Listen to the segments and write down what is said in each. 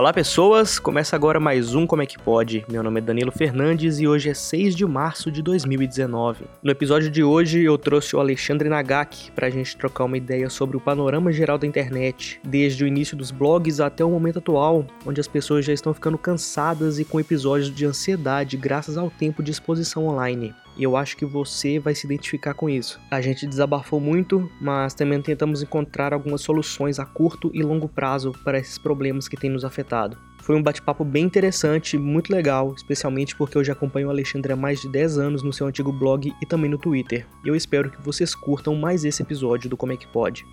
Olá pessoas, começa agora mais um Como é que pode. Meu nome é Danilo Fernandes e hoje é 6 de março de 2019. No episódio de hoje eu trouxe o Alexandre Nagak para a gente trocar uma ideia sobre o panorama geral da internet, desde o início dos blogs até o momento atual, onde as pessoas já estão ficando cansadas e com episódios de ansiedade graças ao tempo de exposição online e eu acho que você vai se identificar com isso. A gente desabafou muito, mas também tentamos encontrar algumas soluções a curto e longo prazo para esses problemas que têm nos afetado. Foi um bate-papo bem interessante, muito legal, especialmente porque eu já acompanho o Alexandre há mais de 10 anos no seu antigo blog e também no Twitter. E eu espero que vocês curtam mais esse episódio do Como é que pode.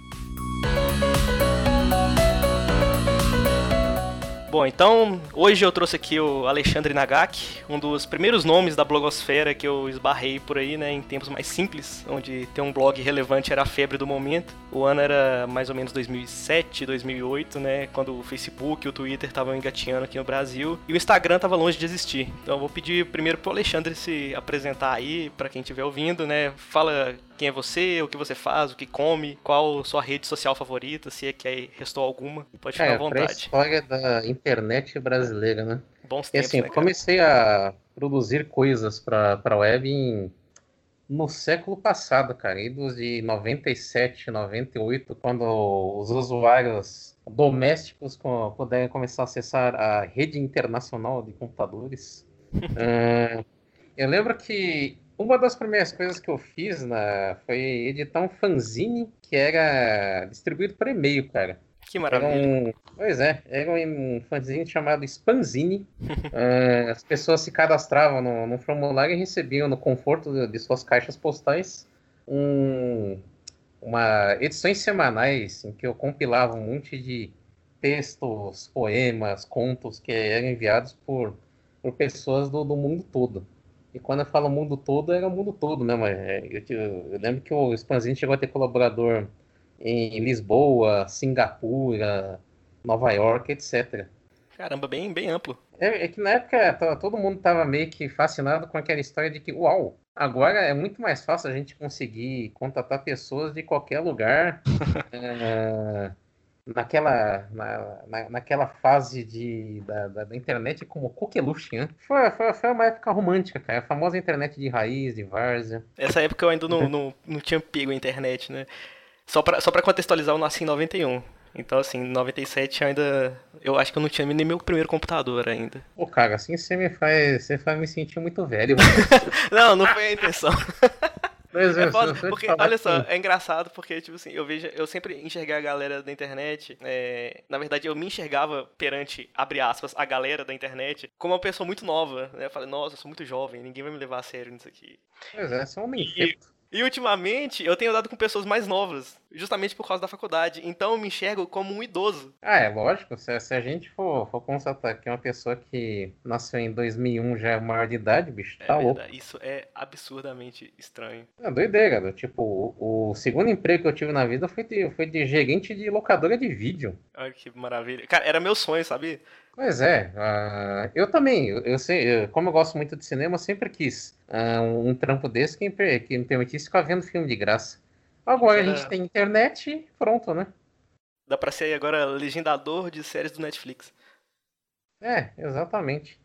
Bom, então hoje eu trouxe aqui o Alexandre Nagak, um dos primeiros nomes da blogosfera que eu esbarrei por aí, né, em tempos mais simples, onde ter um blog relevante era a febre do momento. O ano era mais ou menos 2007, 2008, né, quando o Facebook e o Twitter estavam engatinhando aqui no Brasil e o Instagram estava longe de existir. Então eu vou pedir primeiro pro Alexandre se apresentar aí para quem estiver ouvindo, né? Fala quem é você, o que você faz, o que come, qual sua rede social favorita, se é que restou alguma. Pode ficar é, à vontade. história da internet brasileira, né? Bons tempos, e assim, né, comecei a produzir coisas para a web em, no século passado, cara, idos de 97, 98, quando os usuários domésticos puderem começar a acessar a rede internacional de computadores. uh, eu lembro que uma das primeiras coisas que eu fiz na, foi editar um fanzine que era distribuído por e-mail, cara. Que maravilha. Um, pois é, era um fanzine chamado Spanzine. uh, as pessoas se cadastravam no, no, formulário e recebiam no conforto de, de suas caixas postais um, uma edições semanais em que eu compilava um monte de textos, poemas, contos que eram enviados por, por pessoas do, do mundo todo. E quando eu falo mundo todo, era o mundo todo, né? Mas é, eu, eu lembro que o Spanzini chegou a ter colaborador em Lisboa, Singapura, Nova York, etc. Caramba, bem, bem amplo. É, é que na época todo mundo estava meio que fascinado com aquela história de que, uau, agora é muito mais fácil a gente conseguir contatar pessoas de qualquer lugar. é, naquela, na, na, naquela fase de, da, da, da internet como coqueluche, né? Foi, foi, foi uma época romântica, cara. A famosa internet de raiz, de várzea. Essa época eu ainda não, não, não tinha pego a internet, né? Só pra, só pra contextualizar, eu nasci em 91. Então, assim, em 97 ainda. Eu acho que eu não tinha nem meu primeiro computador ainda. Pô, cara, assim você me faz. Você faz me sentir muito velho. não, não foi a intenção. Pois é, é foda, porque, olha só, é engraçado porque, tipo assim, eu vejo, eu sempre enxerguei a galera da internet, é, na verdade, eu me enxergava perante, abre aspas, a galera da internet, como uma pessoa muito nova, né? Eu falei, nossa, eu sou muito jovem, ninguém vai me levar a sério nisso aqui. Pois é, você é um. E ultimamente eu tenho dado com pessoas mais novas, justamente por causa da faculdade. Então eu me enxergo como um idoso. Ah, é lógico. Se, se a gente for, for constatar que é uma pessoa que nasceu em 2001 já é maior de idade, bicho, tá é louco. Isso é absurdamente estranho. É doideira, tipo, o, o, segundo emprego que eu tive na vida foi de, foi de gerente de locadora de vídeo. Olha que maravilha. Cara, era meu sonho, sabe? Pois é, uh, eu também, eu, eu sei, eu, como eu gosto muito de cinema, eu sempre quis uh, um, um, trampo desse que, que, me permitisse ficar vendo filme de graça. Agora a gente tem internet e pronto, né? Dá pra ser agora legendador de séries do Netflix. É, exatamente.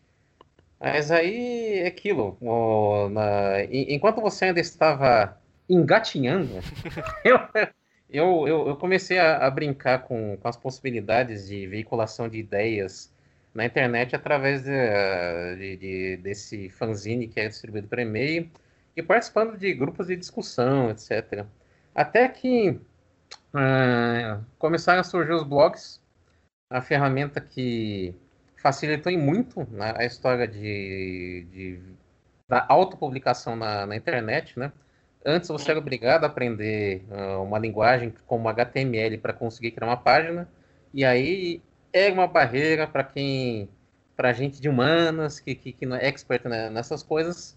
Mas aí é aquilo. O, na, enquanto você ainda estava engatinhando, eu, eu, eu, comecei a, a brincar com, com as possibilidades de veiculação de ideias na internet através de, de, de, desse fanzine que é distribuído por e-mail e participando de grupos de discussão, etc. Até que uh, começaram a surgir os blogs, a ferramenta que facilitou muito né, a história de, de da autopublicação na, na internet, né? Antes você era obrigado a aprender uh, uma linguagem como HTML para conseguir criar uma página, e aí é uma barreira para quem, para gente de humanas, que, que, que não é expert né, nessas coisas,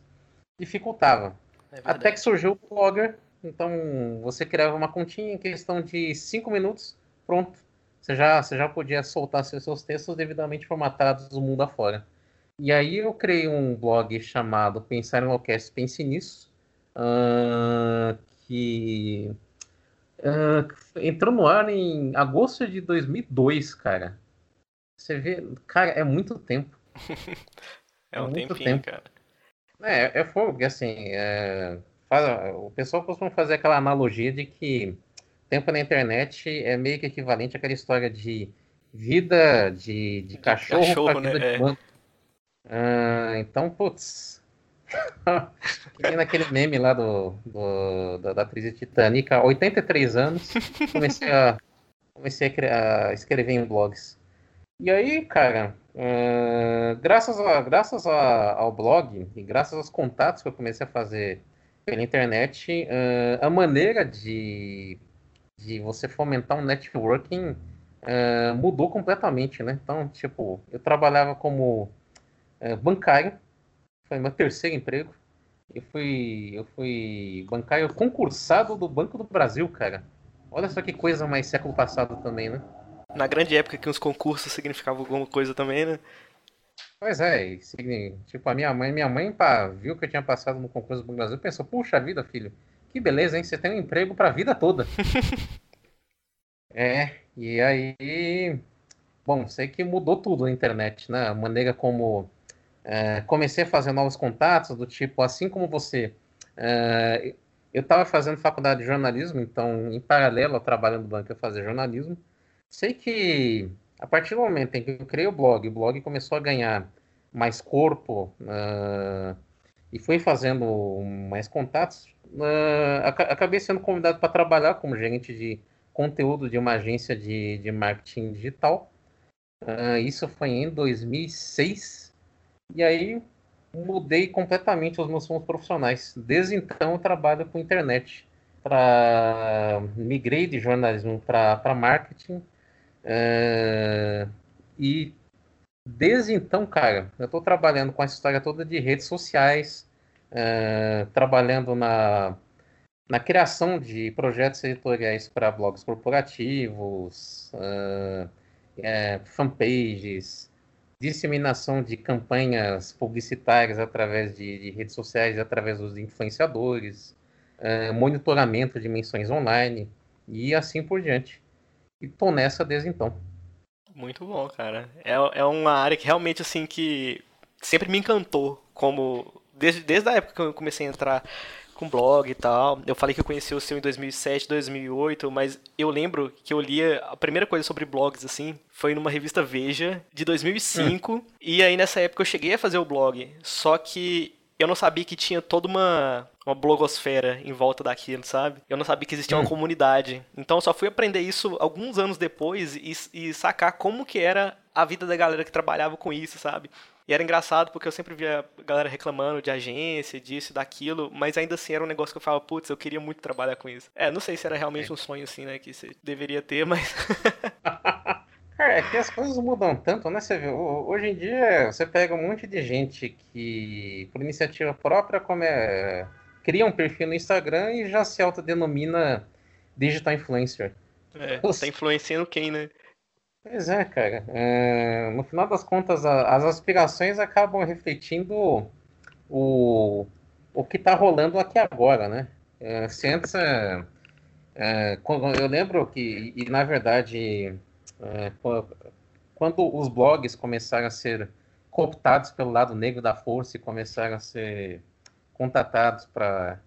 dificultava. É Até que surgiu o Blogger, então você criava uma continha em questão de cinco minutos, pronto. Você já, você já podia soltar seus textos devidamente formatados do mundo afora. E aí eu criei um blog chamado Pensar em Enlouquece, Pense Nisso, uh, que uh, entrou no ar em agosto de 2002, cara. Você vê, cara, é muito tempo. é um é tempinho, tempo. cara. É, é fogo, porque assim, é, faz, o pessoal costuma fazer aquela analogia de que tempo na internet é meio que equivalente àquela história de vida de, de cachorro, cachorro né? de. É. Ah, então, putz. que naquele meme lá do, do da, da atriz Titanic, há 83 anos, comecei a, comecei a, a escrever em blogs. E aí, cara, uh, graças, a, graças a, ao blog e graças aos contatos que eu comecei a fazer pela internet, uh, a maneira de, de você fomentar um networking uh, mudou completamente, né? Então, tipo, eu trabalhava como bancário, foi meu terceiro emprego. Eu fui, eu fui bancário concursado do Banco do Brasil, cara. Olha só que coisa mais século passado também, né? Na grande época que os concursos significavam alguma coisa também, né? Pois é, tipo, a minha mãe, minha mãe pá, viu que eu tinha passado no concurso do Brasil, pensou, puxa vida, filho, que beleza, hein? Você tem um emprego pra vida toda. é, e aí. Bom, sei que mudou tudo na internet, né? A maneira como é, comecei a fazer novos contatos, do tipo, assim como você. É, eu estava fazendo faculdade de jornalismo, então, em paralelo ao trabalho no banco, eu fazia jornalismo. Sei que, a partir do momento em que eu criei o blog, o blog começou a ganhar mais corpo uh, e fui fazendo mais contatos, uh, acabei sendo convidado para trabalhar como gerente de conteúdo de uma agência de, de marketing digital. Uh, isso foi em 2006. E aí mudei completamente os meus fomos profissionais. Desde então eu trabalho com internet. Para migrei de jornalismo para marketing. Uh, e desde então, cara, eu estou trabalhando com essa história toda de redes sociais, uh, trabalhando na, na criação de projetos editoriais para blogs corporativos, uh, é, fanpages, disseminação de campanhas publicitárias através de, de redes sociais, através dos influenciadores, uh, monitoramento de menções online e assim por diante. E tô nessa desde então. Muito bom, cara. É, é uma área que realmente, assim, que sempre me encantou, como... Desde, desde a época que eu comecei a entrar com blog e tal. Eu falei que eu conheci o seu em 2007, 2008, mas eu lembro que eu lia a primeira coisa sobre blogs assim, foi numa revista Veja de 2005, hum. e aí nessa época eu cheguei a fazer o blog, só que eu não sabia que tinha toda uma, uma blogosfera em volta daquilo, sabe? Eu não sabia que existia hum. uma comunidade. Então eu só fui aprender isso alguns anos depois e, e sacar como que era a vida da galera que trabalhava com isso, sabe? E era engraçado porque eu sempre via a galera reclamando de agência, disso, daquilo, mas ainda assim era um negócio que eu falava, putz, eu queria muito trabalhar com isso. É, não sei se era realmente um sonho assim, né, que você deveria ter, mas. Cara, é que as coisas mudam tanto, né? Você vê, hoje em dia você pega um monte de gente que, por iniciativa própria, come, cria um perfil no Instagram e já se autodenomina digital influencer. É, tá influenciando quem, né? Pois é, cara. É, no final das contas, a, as aspirações acabam refletindo o, o que está rolando aqui agora, né? É, se antes, é, é eu lembro que, e na verdade, é, quando os blogs começaram a ser cooptados pelo lado negro da força e começaram a ser contatados para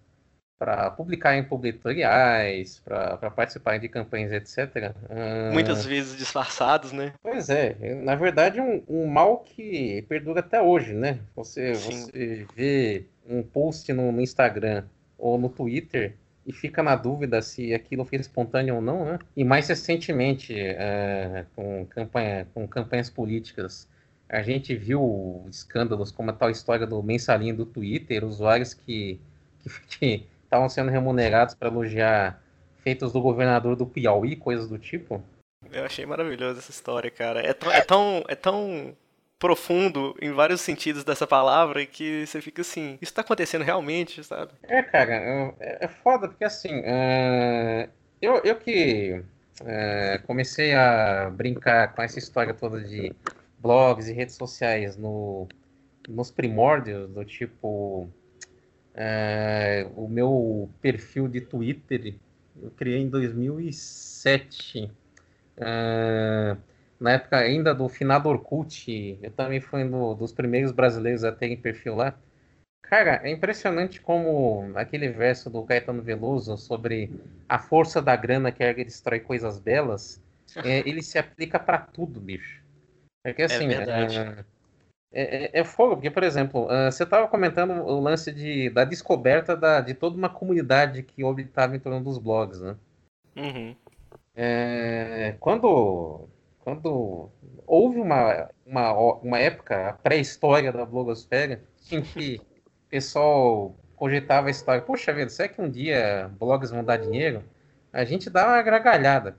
para publicar em publicitoriais, para participar de campanhas, etc. Uh... Muitas vezes disfarçados, né? Pois é, na verdade um, um mal que perdura até hoje, né? Você, você vê um post no, no, Instagram ou no Twitter e fica na dúvida se aquilo foi espontâneo ou não, né? E mais recentemente, uh, com, campanha, com campanhas políticas, a gente viu escândalos como a tal história do mensalinho do Twitter, usuários que, estavam sendo remunerados para elogiar feitos do governador do Piauí, coisas do tipo. Eu achei maravilhosa essa história, cara. É é tão, é tão profundo em vários sentidos dessa palavra que você fica assim, isso tá acontecendo realmente, sabe? É, cara, é, é foda porque assim, uh, eu, eu que uh, comecei a brincar com essa história toda de blogs e redes sociais no, nos primórdios, do tipo é, o meu perfil de Twitter eu criei em 2007. É, na época ainda do finado Orkut, eu também fui um dos primeiros brasileiros a terem perfil lá. Cara, é impressionante como aquele verso do Caetano Veloso sobre a força da grana que destrói coisas belas, é, ele se aplica para tudo, bicho. Porque assim, é, é, é, é, fogo, porque, por exemplo, uh, você estava comentando o lance de, da descoberta da, de toda uma comunidade que orbitava em torno dos blogs, né? Uhum. É, quando, quando houve uma, uma, uma época, a pré-história da blogosfera, em que pessoal cogitava a história, poxa vida, será que um dia blogs vão dar dinheiro? A gente dá uma gargalhada.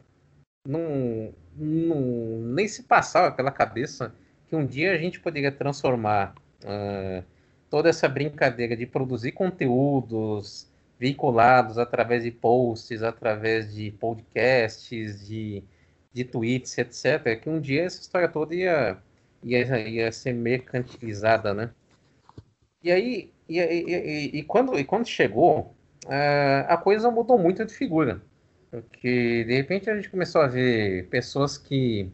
Não, nem se passava pela cabeça que um dia a gente poderia transformar uh, toda essa brincadeira de produzir conteúdos veiculados através de posts, através de podcasts, de, de tweets, etc., que um dia essa história toda ia, ia, ia ser mercantilizada, né? E aí, e, e, e, quando, e quando chegou, uh, a coisa mudou muito de figura. Porque, de repente, a gente começou a ver pessoas que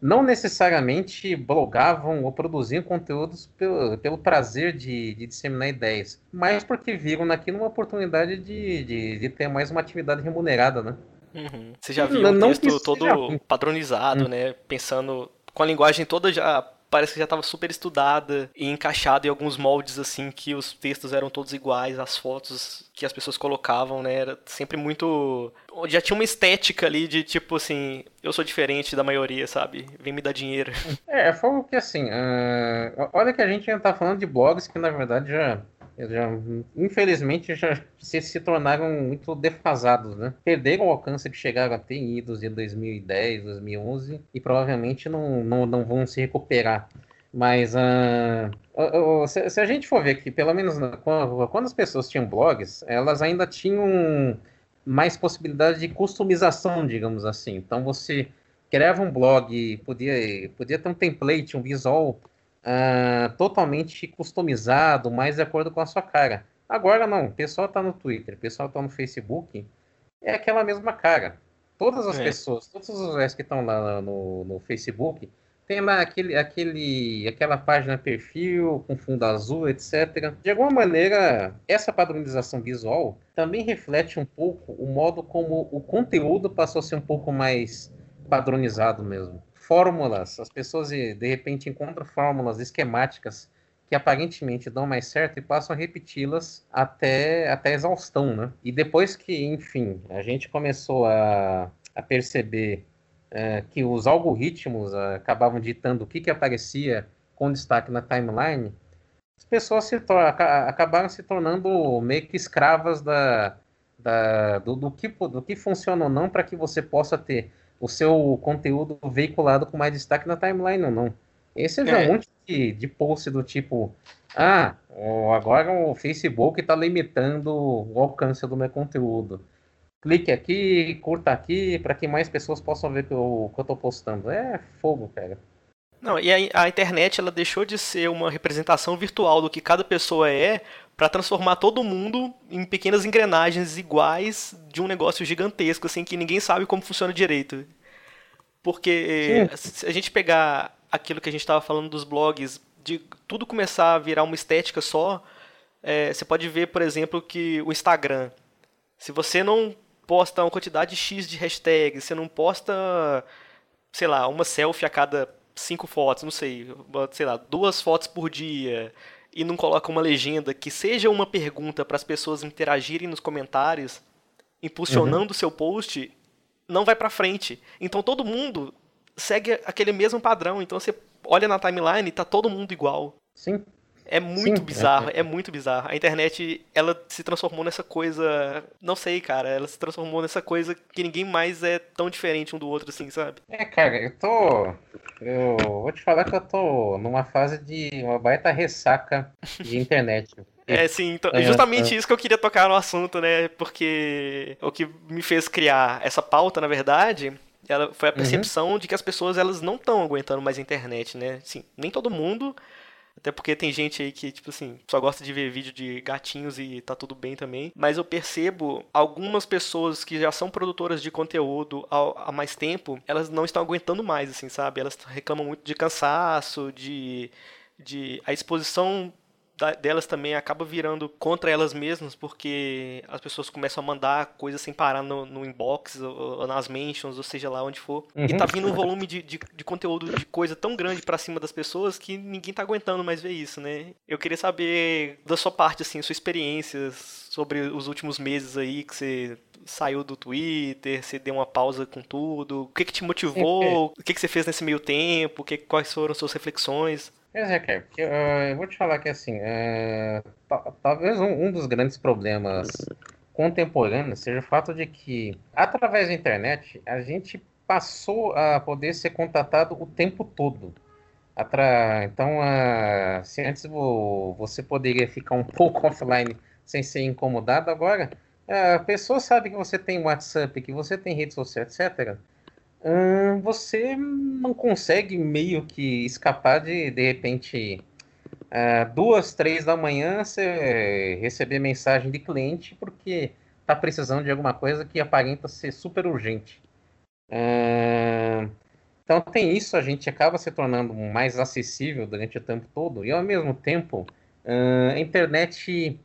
não necessariamente blogavam ou produziam conteúdos pelo, pelo prazer de, de, disseminar ideias, mas porque viram naquilo uma oportunidade de, de, de ter mais uma atividade remunerada, né? Uhum. Você já viu um texto todo padronizado, hum. né? Pensando com a linguagem toda já parece que já estava super estudada e encaixada em alguns moldes assim que os textos eram todos iguais, as fotos que as pessoas colocavam, né, era sempre muito já tinha uma estética ali de tipo assim, eu sou diferente da maioria, sabe? Vem me dar dinheiro. É, foi que assim, uh... olha que a gente já tá falando de blogs que na verdade já já, infelizmente já se, se tornaram muito defasados, né? Perderam o alcance que chegaram a ter em idos de 2010, 2011 e provavelmente não, não, não vão se recuperar. Mas uh, se, se, a gente for ver que, pelo menos quando, quando, as pessoas tinham blogs, elas ainda tinham mais possibilidade de customização, digamos assim. Então você criava um blog, podia, podia ter um template, um visual uh, totalmente customizado, mais de acordo com a sua cara. Agora não, o pessoal está no Twitter, o pessoal está no Facebook, é aquela mesma cara. Todas as é. pessoas, todos os usuários que estão lá no, no Facebook, tem lá aquele, aquele, aquela página perfil com fundo azul, etc. De alguma maneira, essa padronização visual também reflete um pouco o modo como o conteúdo passou a ser um pouco mais padronizado mesmo fórmulas. As pessoas de repente encontram fórmulas esquemáticas que aparentemente dão mais certo e passam a repeti-las até, até exaustão, né? E depois que, enfim, a gente começou a, a perceber é, que os algoritmos é, acabavam ditando o que, que aparecia com destaque na timeline, as pessoas se acabaram se tornando meio que escravas da, da, do, do, que, do que funciona ou não para que você possa ter o seu conteúdo veiculado com mais destaque na timeline ou não. Esse é, um monte de, de post do tipo, ah, agora o Facebook está limitando o alcance do meu conteúdo. Clique aqui, curta aqui, para que mais pessoas possam ver o que eu estou postando. É fogo, cara. Não, e a, a, internet ela deixou de ser uma representação virtual do que cada pessoa é para transformar todo mundo em pequenas engrenagens iguais de um negócio gigantesco, assim, que ninguém sabe como funciona direito. Porque Sim. se a gente pegar aquilo que a gente estava falando dos blogs, de tudo começar a virar uma estética só, é, você pode ver, por exemplo, que o Instagram, se você não posta uma quantidade X de hashtags, você não posta, sei lá, uma selfie a cada cinco fotos, não sei, sei lá, duas fotos por dia e não coloca uma legenda que seja uma pergunta para as pessoas interagirem nos comentários, impulsionando o uhum. seu post, não vai para frente. Então todo mundo segue aquele mesmo padrão. Então você olha na timeline e tá todo mundo igual. Sim. É muito Sim, bizarro, é, é. muito bizarro. A internet, ela se transformou nessa coisa. Não sei, cara. Ela se transformou nessa coisa que ninguém mais é tão diferente um do outro, assim, sabe? É, cara, eu tô. Eu vou te falar que eu tô numa fase de uma baita ressaca de internet. É, sim, então, é, justamente é. isso que eu queria tocar no assunto, né? Porque o que me fez criar essa pauta, na verdade, ela foi a uhum. percepção uhum. de que as pessoas elas não estão aguentando mais a internet, né? Sim, nem todo mundo Até porque tem gente aí que, tipo assim, só gosta de ver vídeo de gatinhos e tá tudo bem também. Mas eu percebo algumas pessoas que já são produtoras de conteúdo há, mais tempo, elas não estão aguentando mais, assim, sabe? Elas reclamam muito de cansaço, de de a exposição delas também acaba virando contra elas mesmas, porque as pessoas começam a mandar coisas sem parar no, no inbox ou, ou, nas mentions, ou seja lá onde for. Uhum. E tá vindo um volume de, de, de, conteúdo de coisa tão grande para cima das pessoas que ninguém tá aguentando mais ver isso, né? Eu queria saber da sua parte, assim, sua experiência sobre os últimos meses aí que você saiu do Twitter, você deu uma pausa com tudo, o que que te motivou, o que que você fez nesse meio tempo, que, quais foram suas reflexões? Pois é, Kerr, porque, uh, eu vou te falar que assim, uh, talvez um, um, dos grandes problemas contemporâneos seja o fato de que, através da internet, a gente passou a poder ser contatado o tempo todo. Atra... Então, uh, se antes você poderia ficar um pouco offline sem ser incomodado, agora a pessoa sabe que você tem WhatsApp, que você tem rede social, etc você não consegue meio que escapar de, de repente, uh, duas, três da manhã, você receber mensagem de cliente porque está precisando de alguma coisa que aparenta ser super urgente. Uh, então tem isso, a gente acaba se tornando mais acessível durante o tempo todo e ao mesmo tempo uh, a internet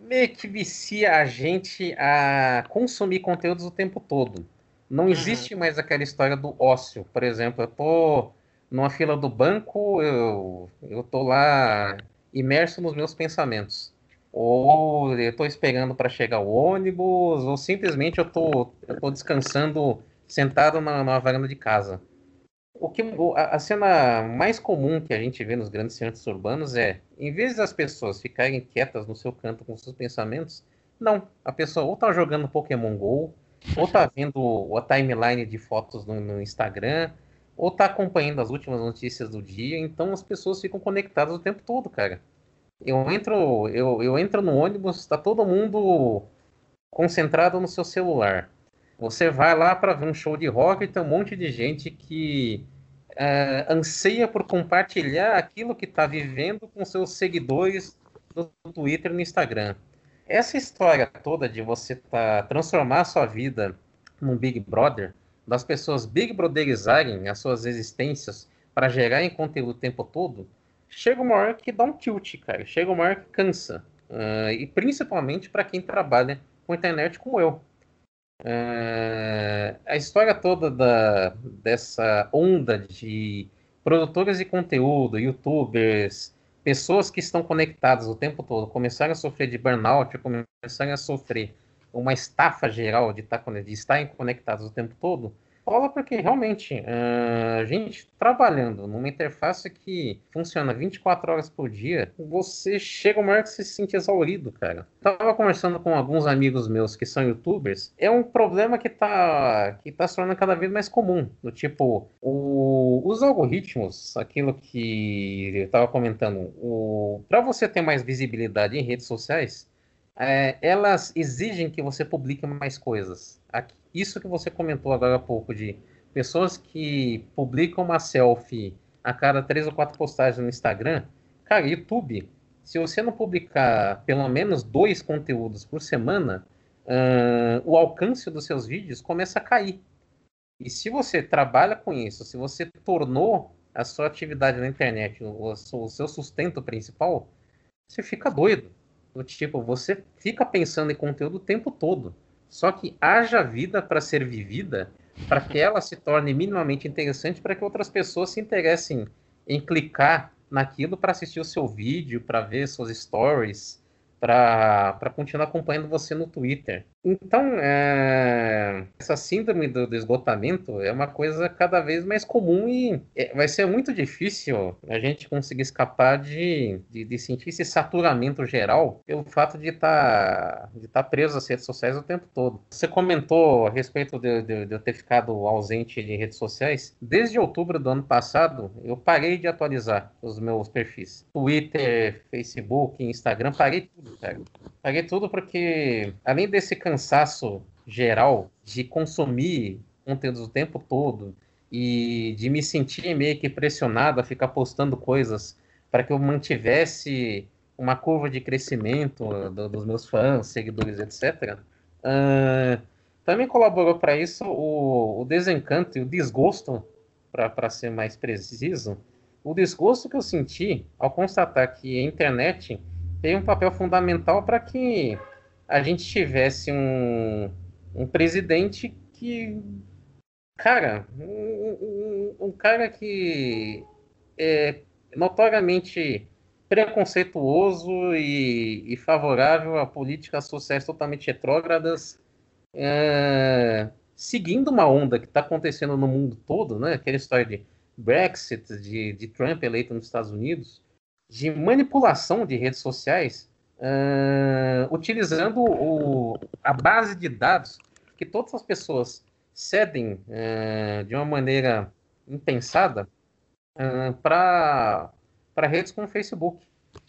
meio que vicia a gente a consumir conteúdos o tempo todo. Não uhum. existe uhum. mais aquela história do ócio. Por exemplo, eu tô numa fila do banco, eu, eu tô lá imerso nos meus pensamentos. Ou eu tô esperando para chegar o ônibus, ou simplesmente eu tô, eu tô descansando sentado na, na varanda de casa. O que a, a cena mais comum que a gente vê nos grandes centros urbanos é, em vez das pessoas ficarem quietas no seu canto com seus pensamentos, não, a pessoa ou tá jogando Pokémon Go, ou tá vendo a timeline de fotos no, no, Instagram, ou tá acompanhando as últimas notícias do dia, então as pessoas ficam conectadas o tempo todo, cara. Eu entro, eu, eu entro no ônibus, tá todo mundo concentrado no seu celular. Você vai lá para ver um show de rock e tem um monte de gente que uh, anseia por compartilhar aquilo que está vivendo com seus seguidores no Twitter e no Instagram. Essa história toda de você tá, transformar a sua vida num Big Brother, das pessoas Big Brotherizarem as suas existências para gerarem conteúdo o tempo todo, chega uma hora que dá um tilt, cara. Chega uma hora que cansa. Uh, e principalmente para quem trabalha com internet como eu. Uh, a história toda da, dessa onda de produtores de conteúdo, youtubers, pessoas que estão conectadas o tempo todo começarem a sofrer de burnout, começarem a sofrer uma estafa geral de, estar, tá de estarem conectados o tempo todo, rola porque realmente a gente trabalhando numa interface que funciona 24 horas por dia, você chega uma hora que você se sente exaurido, cara. Tava conversando com alguns amigos meus que são youtubers, é um problema que tá, que tá se tornando cada vez mais comum. Do tipo, o, os algoritmos, aquilo que eu tava comentando, para você ter mais visibilidade em redes sociais, é, elas exigem que você publique mais coisas. Isso que você comentou agora há pouco de pessoas que publicam uma selfie a cada três ou quatro postagens no Instagram, cara, YouTube, se você não publicar pelo menos dois conteúdos por semana, uh, o alcance dos seus vídeos começa a cair. E se você trabalha com isso, se você tornou a sua atividade na internet o, o seu sustento principal, você fica doido. Do tipo, você fica pensando em conteúdo o tempo todo. Só que haja vida para ser vivida, para que ela se torne minimamente interessante, para que outras pessoas se interessem em clicar naquilo para assistir o seu vídeo, para ver suas stories, para continuar acompanhando você no Twitter. Então, é, essa síndrome do, do, esgotamento é uma coisa cada vez mais comum e é, vai ser muito difícil a gente conseguir escapar de, de, de sentir esse saturamento geral pelo fato de estar tá, de tá preso às redes sociais o tempo todo. Você comentou a respeito de, de, de eu ter ficado ausente de redes sociais. Desde outubro do ano passado, eu parei de atualizar os meus perfis. Twitter, Facebook, Instagram, parei tudo, cara. Paguei tudo porque, além desse cansaço geral de consumir conteúdos o tempo todo e de me sentir meio que pressionado a ficar postando coisas para que eu mantivesse uma curva de crescimento do, dos meus fãs, seguidores, etc. Uh, também colaborou para isso o, o, desencanto e o desgosto, para ser mais preciso, o desgosto que eu senti ao constatar que a internet tem um papel fundamental para que a gente tivesse um, um presidente que, cara, um, um, um cara que é notoriamente preconceituoso e, e, favorável a políticas sociais totalmente retrógradas, é, seguindo uma onda que está acontecendo no mundo todo, né? aquela história de Brexit, de, de Trump eleito nos Estados Unidos, de manipulação de redes sociais, uh, utilizando o, a base de dados que todas as pessoas cedem uh, de uma maneira impensada uh, para redes como o Facebook.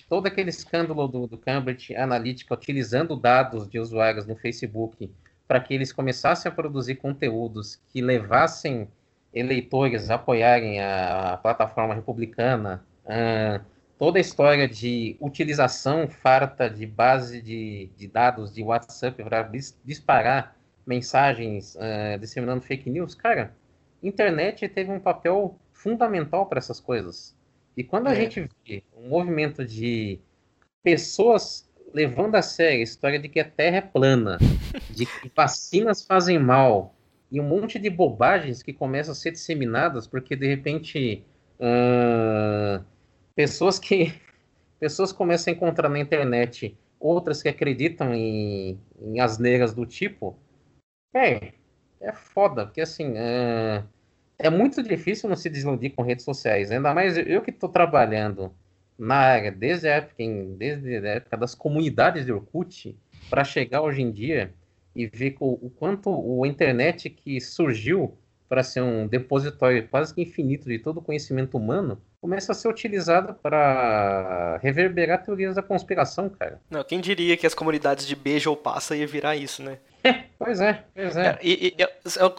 Todo aquele escândalo do, do Cambridge Analytica utilizando dados de usuários no Facebook para que eles começassem a produzir conteúdos que levassem eleitores a apoiarem a, a plataforma republicana, uh, toda a história de utilização farta de base de, de dados de WhatsApp para disparar mensagens uh, disseminando fake news, cara, internet teve um papel fundamental para essas coisas. E quando a é. gente vê um movimento de pessoas levando a sério a história de que a Terra é plana, de que vacinas fazem mal, e um monte de bobagens que começam a ser disseminadas porque de repente uh, pessoas que pessoas começam a encontrar na internet outras que acreditam em, em asneiras do tipo, é, é foda, porque assim, é, é muito difícil não se desiludir com redes sociais, ainda mais eu que estou trabalhando na área desde a época, desde a época das comunidades de Orkut, para chegar hoje em dia e ver o, o quanto a internet que surgiu para ser um depositório quase que infinito de todo o conhecimento humano, começa a ser utilizado para reverberar teorias da conspiração, cara. Não, quem diria que as comunidades de beijo ou passa ia virar isso, né? pois é, pois é. é e, e, é,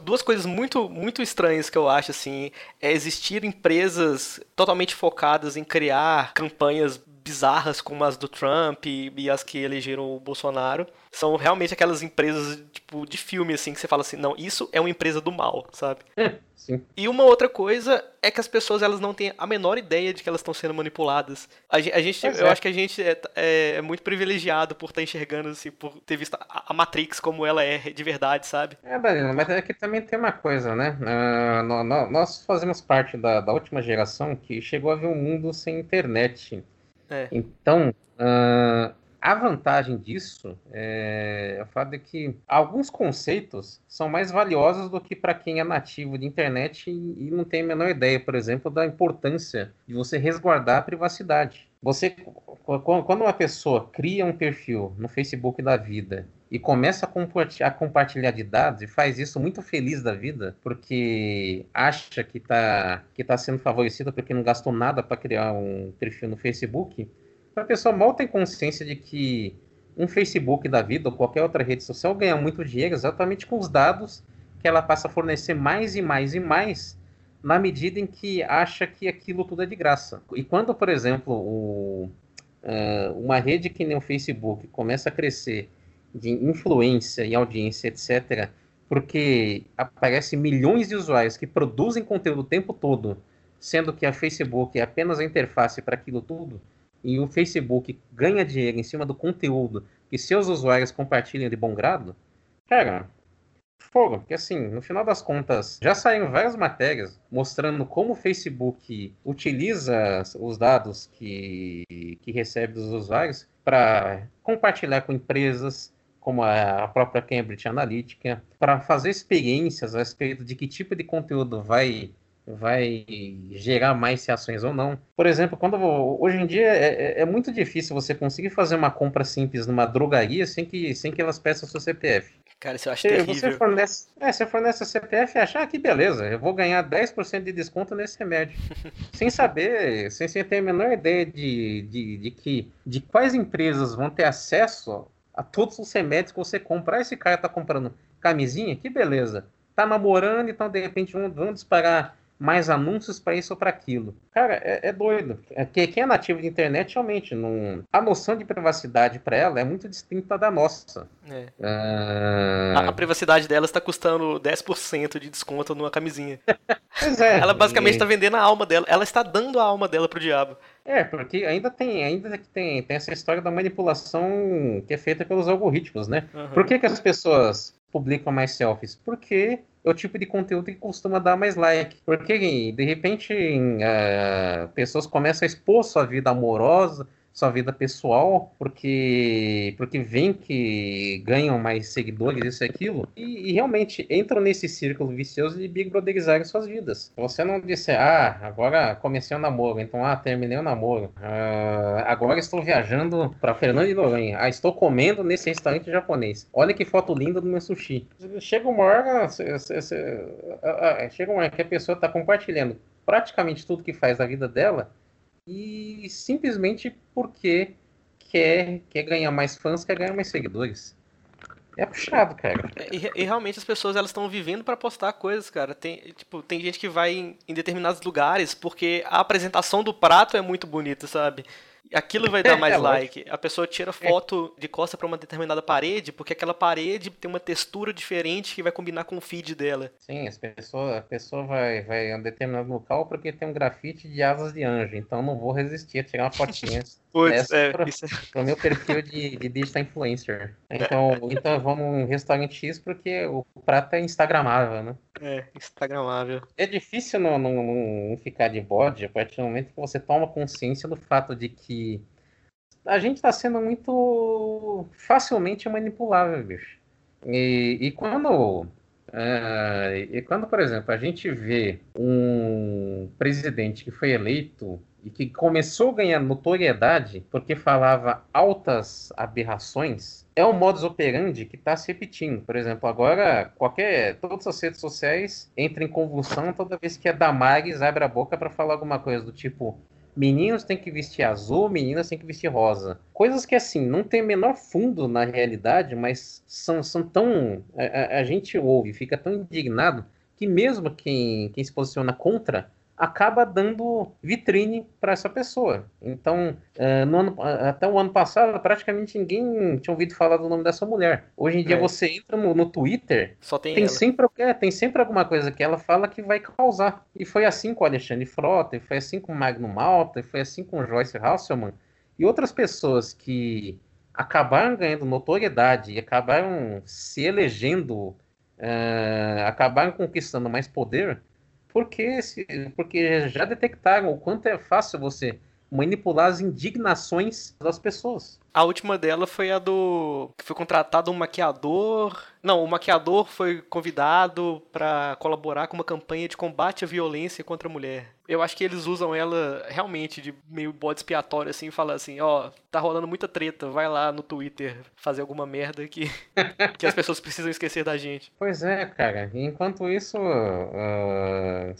duas coisas muito, muito estranhas que eu acho, assim, é existir empresas totalmente focadas em criar campanhas bizarras como as do Trump e, e, as que elegeram o Bolsonaro. São realmente aquelas empresas tipo de filme assim que você fala assim, não, isso é uma empresa do mal, sabe? É, sim. E uma outra coisa é que as pessoas elas não têm a menor ideia de que elas estão sendo manipuladas. A, gente, a gente eu é. acho que a gente é, é, é, muito privilegiado por estar enxergando assim, por ter visto a, a, Matrix como ela é de verdade, sabe? É, mas é que também tem uma coisa, né? Uh, nós fazemos parte da, da última geração que chegou a ver um mundo sem internet. É. Então, uh, a vantagem disso é o fato de que alguns conceitos são mais valiosos do que para quem é nativo de internet e, não tem a menor ideia, por exemplo, da importância de você resguardar a privacidade. Você, quando uma pessoa cria um perfil no Facebook da vida e começa a compartilhar de dados e faz isso muito feliz da vida, porque acha que está que tá sendo favorecida porque não gastou nada para criar um perfil no Facebook, a pessoa mal tem consciência de que um Facebook da vida ou qualquer outra rede social ganha muito dinheiro exatamente com os dados que ela passa a fornecer mais e mais e mais na medida em que acha que aquilo tudo é de graça. E quando, por exemplo, o, uh, uma rede que nem o Facebook começa a crescer de influência e audiência, etc., porque aparecem milhões de usuários que produzem conteúdo o tempo todo, sendo que a Facebook é apenas a interface para aquilo tudo, e o Facebook ganha dinheiro em cima do conteúdo que seus usuários compartilham de bom grado, cara, fogo, porque assim, no final das contas, já saíram várias matérias mostrando como o Facebook utiliza os dados que, que recebe dos usuários para compartilhar com empresas, como a própria Cambridge Analytica, para fazer experiências a respeito de que tipo de conteúdo vai vai gerar mais reações ou não. Por exemplo, quando hoje em dia é, é, é, muito difícil você conseguir fazer uma compra simples numa drogaria sem que, sem que elas peçam seu CPF. Cara, isso eu acho terrível. Você fornece, é, você fornece o CPF e achar ah, que beleza, eu vou ganhar 10% de desconto nesse remédio. sem saber, sem, sem ter a menor ideia de, de, de, que, de quais empresas vão ter acesso a todos os remédios que você comprar. Esse cara tá comprando camisinha, que beleza. Tá namorando, então de repente vão, vão disparar mais anúncios para isso ou para aquilo. Cara, é, é doido. É, quem é nativo de internet realmente não. A noção de privacidade para ela é muito distinta da nossa. É. Uh... A, a, privacidade dela está custando 10% de desconto numa camisinha. pois é. Ela basicamente está vendendo a alma dela. Ela está dando a alma dela pro diabo. É, porque ainda tem, ainda tem, tem essa história da manipulação que é feita pelos algoritmos, né? Uhum. Por que, que as pessoas publicam mais selfies? Porque é o tipo de conteúdo que costuma dar mais like. Porque, de repente, uh, pessoas começam a expor sua vida amorosa, sua vida pessoal, porque porque vem que ganham mais seguidores, isso e aquilo, e, e realmente entram nesse círculo vicioso de Big Brotherizar suas vidas. Você não disser, ah, agora comecei o um namoro, então, ah, terminei o namoro, ah, agora estou viajando para Fernando de Noronha, ah, estou comendo nesse restaurante japonês, olha que foto linda do meu sushi. Chega uma hora, chega uma hora que a pessoa está compartilhando praticamente tudo que faz da vida dela, e simplesmente porque quer, quer ganhar mais fãs, quer ganhar mais seguidores. É puxado, cara. É, e, e, realmente as pessoas elas estão vivendo para postar coisas, cara. Tem, tipo, tem gente que vai em, em, determinados lugares porque a apresentação do prato é muito bonita, sabe? Aquilo vai dar mais é, like. A pessoa tira foto de costa para uma determinada parede, porque aquela parede tem uma textura diferente que vai combinar com o feed dela. Sim, as pessoas, a pessoa vai, vai a um determinado local porque tem um grafite de asas de anjo. Então não vou resistir a tirar uma fotinha. Putz, é, isso... É meu perfil de, de digital influencer. Então, então vamos um restaurante X porque o prato é instagramável, né? É, instagramável. É difícil não, não, não ficar de bode a partir do momento que você toma consciência do fato de que a gente está sendo muito facilmente manipulável, bicho. E, e quando Uh, e quando, por exemplo, a gente vê um presidente que foi eleito e que começou a ganhar notoriedade porque falava altas aberrações, é um modus operandi que está se repetindo. Por exemplo, agora qualquer todas as redes sociais entram em convulsão toda vez que a Damares abre a boca para falar alguma coisa do tipo meninos têm que vestir azul, meninas têm que vestir rosa. Coisas que, assim, não tem menor fundo na realidade, mas são, são tão. A, a gente ouve, fica tão indignado que mesmo quem, quem se posiciona contra acaba dando vitrine para essa pessoa. Então, uh, ano, até o ano passado, praticamente ninguém tinha ouvido falar do nome dessa mulher. Hoje em dia, é. você entra no, no Twitter, Só tem, tem sempre, é, tem sempre alguma coisa que ela fala que vai causar. E foi assim com o Alexandre Frota, e foi assim com o Magno Malta, e foi assim com o Joyce Hasselman, e outras pessoas que acabaram ganhando notoriedade e acabaram se elegendo, uh, acabaram conquistando mais poder porque, se, porque já detectaram o quanto é fácil você manipular as indignações das pessoas. A última dela foi a do. que foi contratado um maquiador. Não, o maquiador foi convidado para colaborar com uma campanha de combate à violência contra a mulher. Eu acho que eles usam ela realmente de meio bode expiatório, assim, falar assim: ó, tá rolando muita treta, vai lá no Twitter fazer alguma merda que, que as pessoas precisam esquecer da gente. Pois é, cara. Enquanto isso, uh,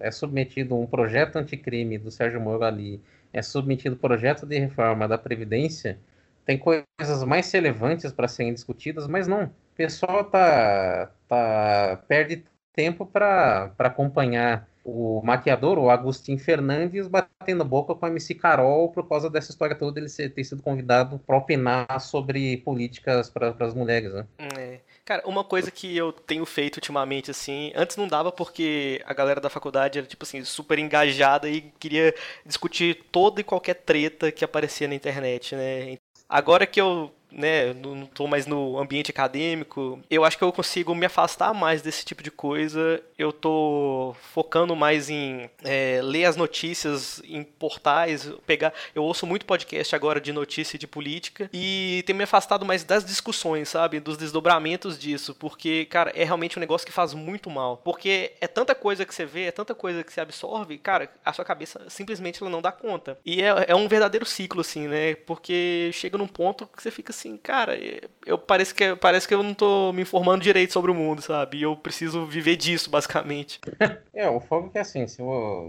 é submetido um projeto anticrime do Sérgio Moro ali é submetido projeto de reforma da Previdência, tem coisas mais relevantes para serem discutidas, mas não. O pessoal tá, tá perde tempo para acompanhar o maquiador, o Agostinho Fernandes, batendo boca com a MC Carol por causa dessa história toda, ele ter sido convidado para opinar sobre políticas para as mulheres. Né? É. Cara, uma coisa que eu tenho feito ultimamente, assim, antes não dava porque a galera da faculdade era, tipo assim, super engajada e queria discutir toda e qualquer treta que aparecia na internet, né? Agora que eu né, não estou mais no ambiente acadêmico, eu acho que eu consigo me afastar mais desse tipo de coisa. Eu estou focando mais em é, ler as notícias em portais, pegar. Eu ouço muito podcast agora de notícia e de política e tenho me afastado mais das discussões, sabe, dos desdobramentos disso, porque, cara, é realmente um negócio que faz muito mal. Porque é tanta coisa que você vê, é tanta coisa que você absorve, cara, a sua cabeça simplesmente ela não dá conta. E é, é um verdadeiro ciclo, assim, né? Porque chega num ponto que você fica assim, cara, eu parece que parece que eu não tô me informando direito sobre o mundo, sabe? E eu preciso viver disso, basicamente. é, o fogo é que é assim, se,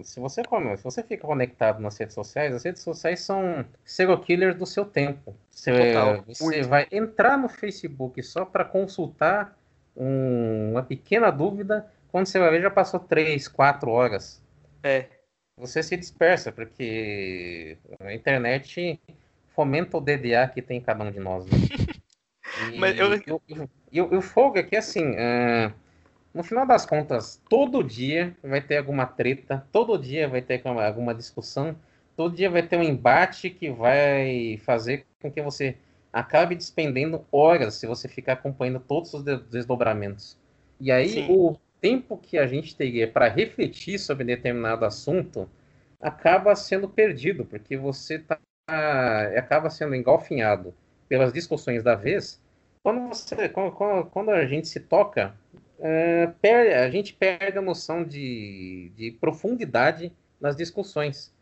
se você se você fica conectado nas redes sociais, as redes sociais são serial killers do seu tempo. Você, você vai entrar no Facebook só para consultar um, uma pequena dúvida quando você vai ver já passou 3, 4 horas. É. Você se dispersa, porque a internet fomenta o DDA que tem em cada um de nós. Né? Mas eu... E, o fogo é que, assim, uh, no final das contas, todo dia vai ter alguma treta, todo dia vai ter alguma discussão, todo dia vai ter um embate que vai fazer com que você acabe despendendo horas se você ficar acompanhando todos os desdobramentos. E aí, Sim. o tempo que a gente teria para refletir sobre determinado assunto acaba sendo perdido, porque você tá, acaba sendo engolfinhado pelas discussões da vez. Quando, você, quando, quando a gente se toca, é, a gente perde a noção de, de profundidade nas discussões.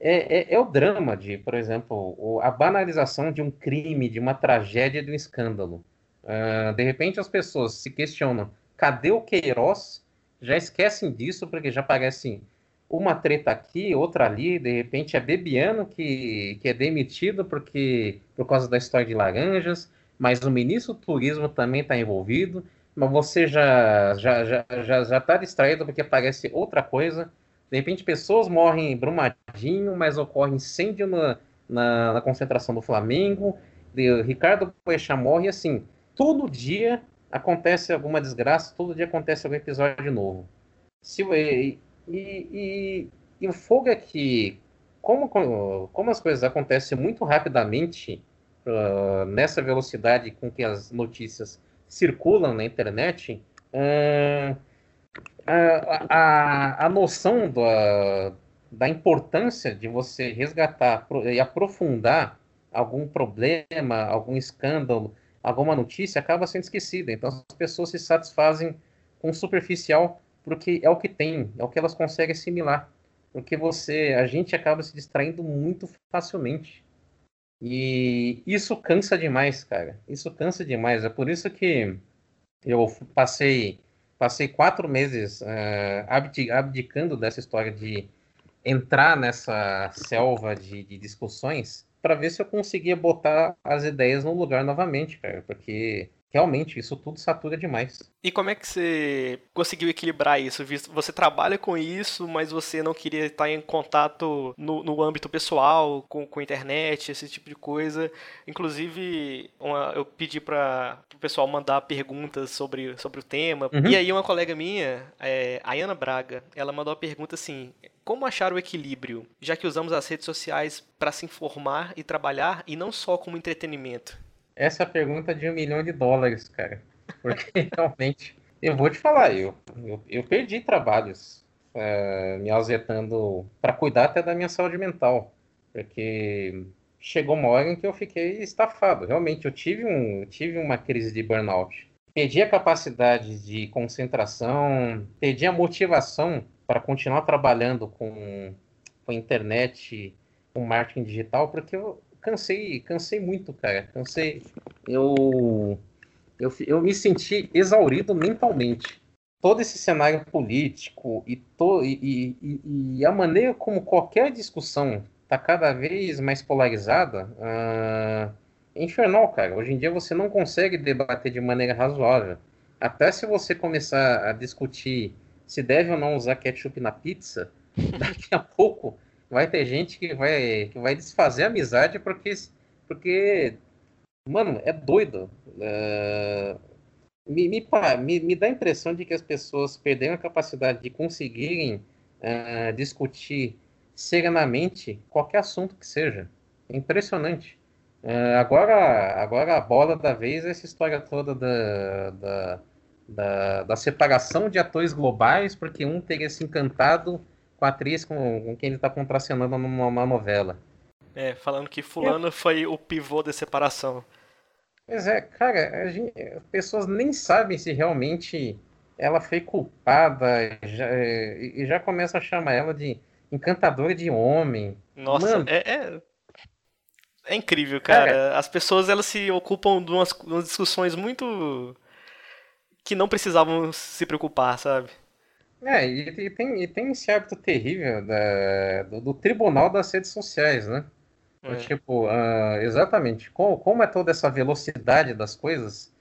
É, é, é, o drama de, por exemplo, a banalização de um crime, de uma tragédia, de um escândalo. Uh, de repente as pessoas se questionam cadê o Queiroz? Já esquecem disso porque já parece uma treta aqui, outra ali, de repente é Bebiano que, que é demitido porque por causa da história de laranjas, mas o ministro do turismo também está envolvido, mas você já já já já já está distraído porque parece outra coisa. De repente pessoas morrem em Brumadinho, mas ocorre incêndio na, na, na concentração do Flamengo. De, Ricardo Poecha morre assim. Todo dia acontece alguma desgraça, todo dia acontece algum episódio novo. Se, e, e, e, o fogo é que, como, como as coisas acontecem muito rapidamente, uh, nessa velocidade com que as notícias circulam na internet, uh, a, a, a noção da, da importância de você resgatar e aprofundar algum problema, algum escândalo, alguma notícia acaba sendo esquecida. Então as pessoas se satisfazem com superficial porque é o que tem, é o que elas conseguem assimilar. Porque você, a gente acaba se distraindo muito facilmente. E isso cansa demais, cara. Isso cansa demais. É por isso que eu passei passei quatro meses uh, abdicando dessa história de entrar nessa selva de, de discussões para ver se eu conseguia botar as ideias no lugar novamente, cara, porque realmente isso tudo satura demais. E como é que você conseguiu equilibrar isso? Você trabalha com isso, mas você não queria estar em contato no, no âmbito pessoal, com, com a internet, esse tipo de coisa. Inclusive, uma, eu pedi para o pessoal mandar perguntas sobre, sobre o tema. Uhum. E aí uma colega minha, é, a Ana Braga, ela mandou uma pergunta assim, como achar o equilíbrio, já que usamos as redes sociais para se informar e trabalhar e não só como entretenimento? Essa é a pergunta de um milhão de dólares, cara. Porque realmente, eu vou te falar, eu, eu, eu perdi trabalhos uh, me ausetando para cuidar até da minha saúde mental. Porque chegou uma hora em que eu fiquei estafado. Realmente, eu tive, um, tive uma crise de burnout. Perdi a capacidade de concentração, perdi a motivação para continuar trabalhando com, com internet, com marketing digital, porque eu, cansei, cansei muito, cara. Cansei. Eu, eu, eu me senti exaurido mentalmente. Todo esse cenário político e, to, e, e, e a maneira como qualquer discussão está cada vez mais polarizada uh, é infernal, cara. Hoje em dia você não consegue debater de maneira razoável. Até se você começar a discutir se deve ou não usar ketchup na pizza, daqui a pouco vai ter gente que vai, que vai desfazer a amizade porque, porque mano, é doido. Uh, me, me, me, me, dá a impressão de que as pessoas perderam a capacidade de conseguirem uh, discutir serenamente qualquer assunto que seja. É impressionante. Uh, agora, agora a bola da vez é essa história toda da, da, da, da separação de atores globais, porque um teria se encantado com a atriz com, com quem ele está contracenando numa novela. É, falando que fulano é. foi o pivô da separação. Pois é, cara, gente, as pessoas nem sabem se realmente ela foi culpada já, e já começam a chamar ela de encantadora de homem. Nossa, é, é, é, incrível, cara. cara. As pessoas elas se ocupam de umas, de umas discussões muito que não precisavam se preocupar, sabe? É, e, e, tem, e tem esse hábito terrível da, do, do, tribunal das redes sociais, né? É. Tipo, uh, exatamente, como, como é toda essa velocidade das coisas,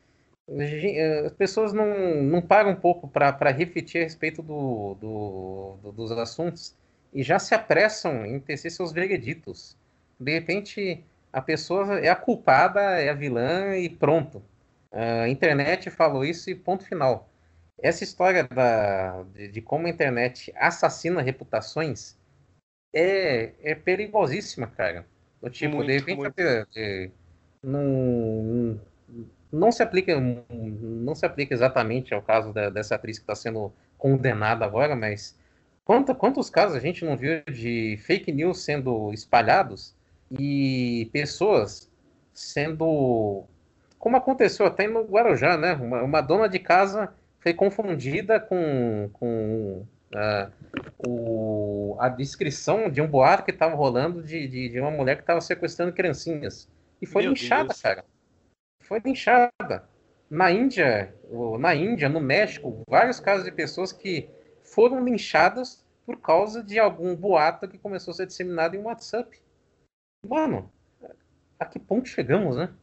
as pessoas não, não param um pouco para refletir a respeito do, do, do, dos assuntos e já se apressam em tecer seus vereditos. De repente, a pessoa é a culpada, é a vilã e pronto. A internet falou isso e ponto final. Essa história da, de, de como a internet assassina reputações é, é perigosíssima, cara. Do tipo, muito, de repente, é, não, não se aplica não se aplica exatamente ao caso da, dessa atriz que está sendo condenada agora, mas quanto, quantos casos a gente não viu de fake news sendo espalhados e pessoas sendo como aconteceu até no Guarujá, né? Uma, uma dona de casa foi confundida com, com uh, o, a descrição de um boato que estava rolando de, de, de, uma mulher que estava sequestrando criancinhas. E foi Meu linchada, Deus. cara. Foi linchada. Na Índia, na Índia, no México, vários casos de pessoas que foram linchadas por causa de algum boato que começou a ser disseminado em WhatsApp. Mano, a que ponto chegamos, né?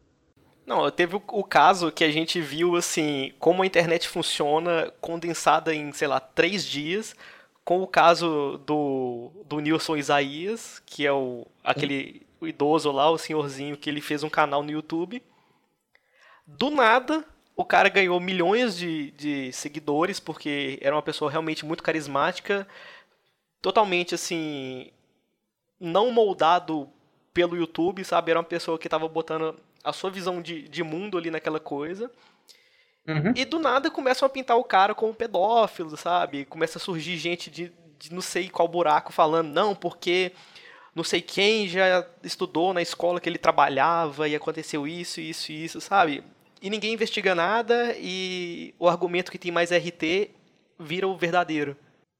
Não, teve o, o, caso que a gente viu, assim, como a internet funciona condensada em, sei lá, três dias, com o caso do, do Nilson Isaías, que é o, aquele o idoso lá, o senhorzinho, que ele fez um canal no YouTube. Do nada, o cara ganhou milhões de, de seguidores, porque era uma pessoa realmente muito carismática, totalmente, assim, não moldado pelo YouTube, sabe? Era uma pessoa que estava botando a sua visão de, de mundo ali naquela coisa. Uhum. E do nada começam a pintar o cara como pedófilo, sabe? Começa a surgir gente de, de não sei qual buraco falando, não, porque não sei quem já estudou na escola que ele trabalhava e aconteceu isso, isso e isso, sabe? E ninguém investiga nada e o argumento que tem mais RT vira o verdadeiro.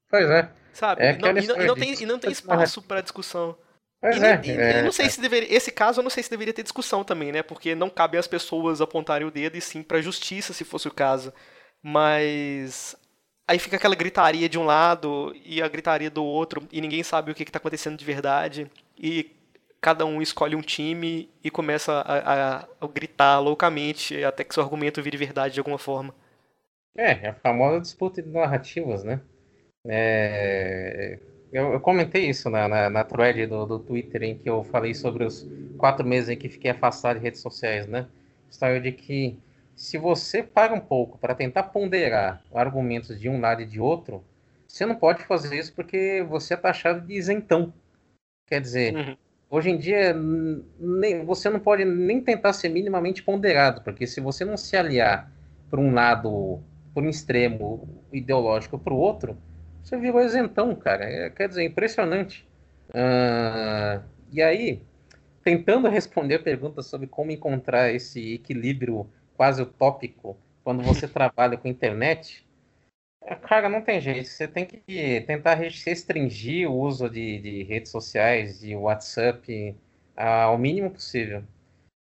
Pois é. Sabe? É e, não, e, não, e, não, tem, e não tem espaço para discussão. Pois e, é, e, é, não sei é. se deveria, esse caso eu não sei se deveria ter discussão também, né? Porque não cabe às pessoas apontarem o dedo e sim para a justiça, se fosse o caso. Mas aí fica aquela gritaria de um lado e a gritaria do outro e ninguém sabe o que está acontecendo de verdade e cada um escolhe um time e começa a, a, a gritar loucamente até que seu argumento vire verdade de alguma forma. É, a famosa disputa de narrativas, né? É, eu, eu, comentei isso na, na, na thread do, do, Twitter, em que eu falei sobre os quatro meses em que fiquei afastado de redes sociais, né? História de que se você para um pouco para tentar ponderar argumentos de um lado e de outro, você não pode fazer isso porque você é taxado de isentão. Quer dizer, uhum. hoje em dia nem, você não pode nem tentar ser minimamente ponderado, porque se você não se aliar para um lado, por um extremo ideológico para o outro, você virou isentão, cara. É, quer dizer, impressionante. Uh, e aí, tentando responder a pergunta sobre como encontrar esse equilíbrio quase utópico quando você trabalha com internet, é, cara, não tem jeito. Você tem que tentar restringir o uso de, de redes sociais, de WhatsApp, ao mínimo possível.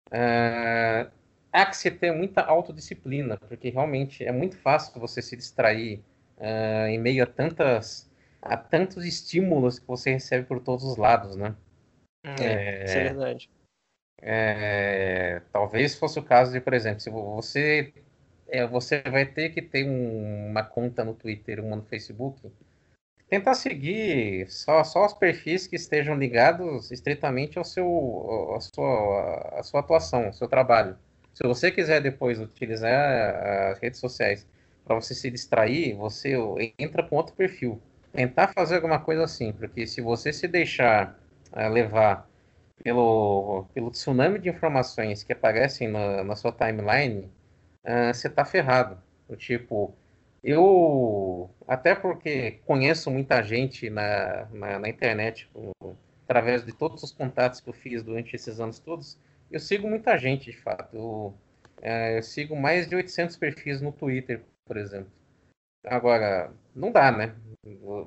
Uh, há que se ter muita autodisciplina, porque realmente é muito fácil você se distrair uh, em meio a tantas a tantos estímulos que você recebe por todos os lados, né? É, é, isso é verdade. É, talvez fosse o caso de, por exemplo, se você é, você vai ter que ter um, uma conta no Twitter, uma no Facebook, tentar seguir só, só os perfis que estejam ligados estritamente ao seu, à sua, à sua atuação, ao seu trabalho. Se você quiser depois utilizar as redes sociais para você se distrair, você entra com outro perfil. Tentar fazer alguma coisa assim, porque se você se deixar uh, levar pelo, pelo tsunami de informações que aparecem na, na sua timeline, uh, você está ferrado. Tipo, eu, até porque conheço muita gente na, na, na internet, através de todos os contatos que eu fiz durante esses anos todos, eu sigo muita gente, de fato. Eu, uh, eu sigo mais de 800 perfis no Twitter, por exemplo. Agora, não dá, né?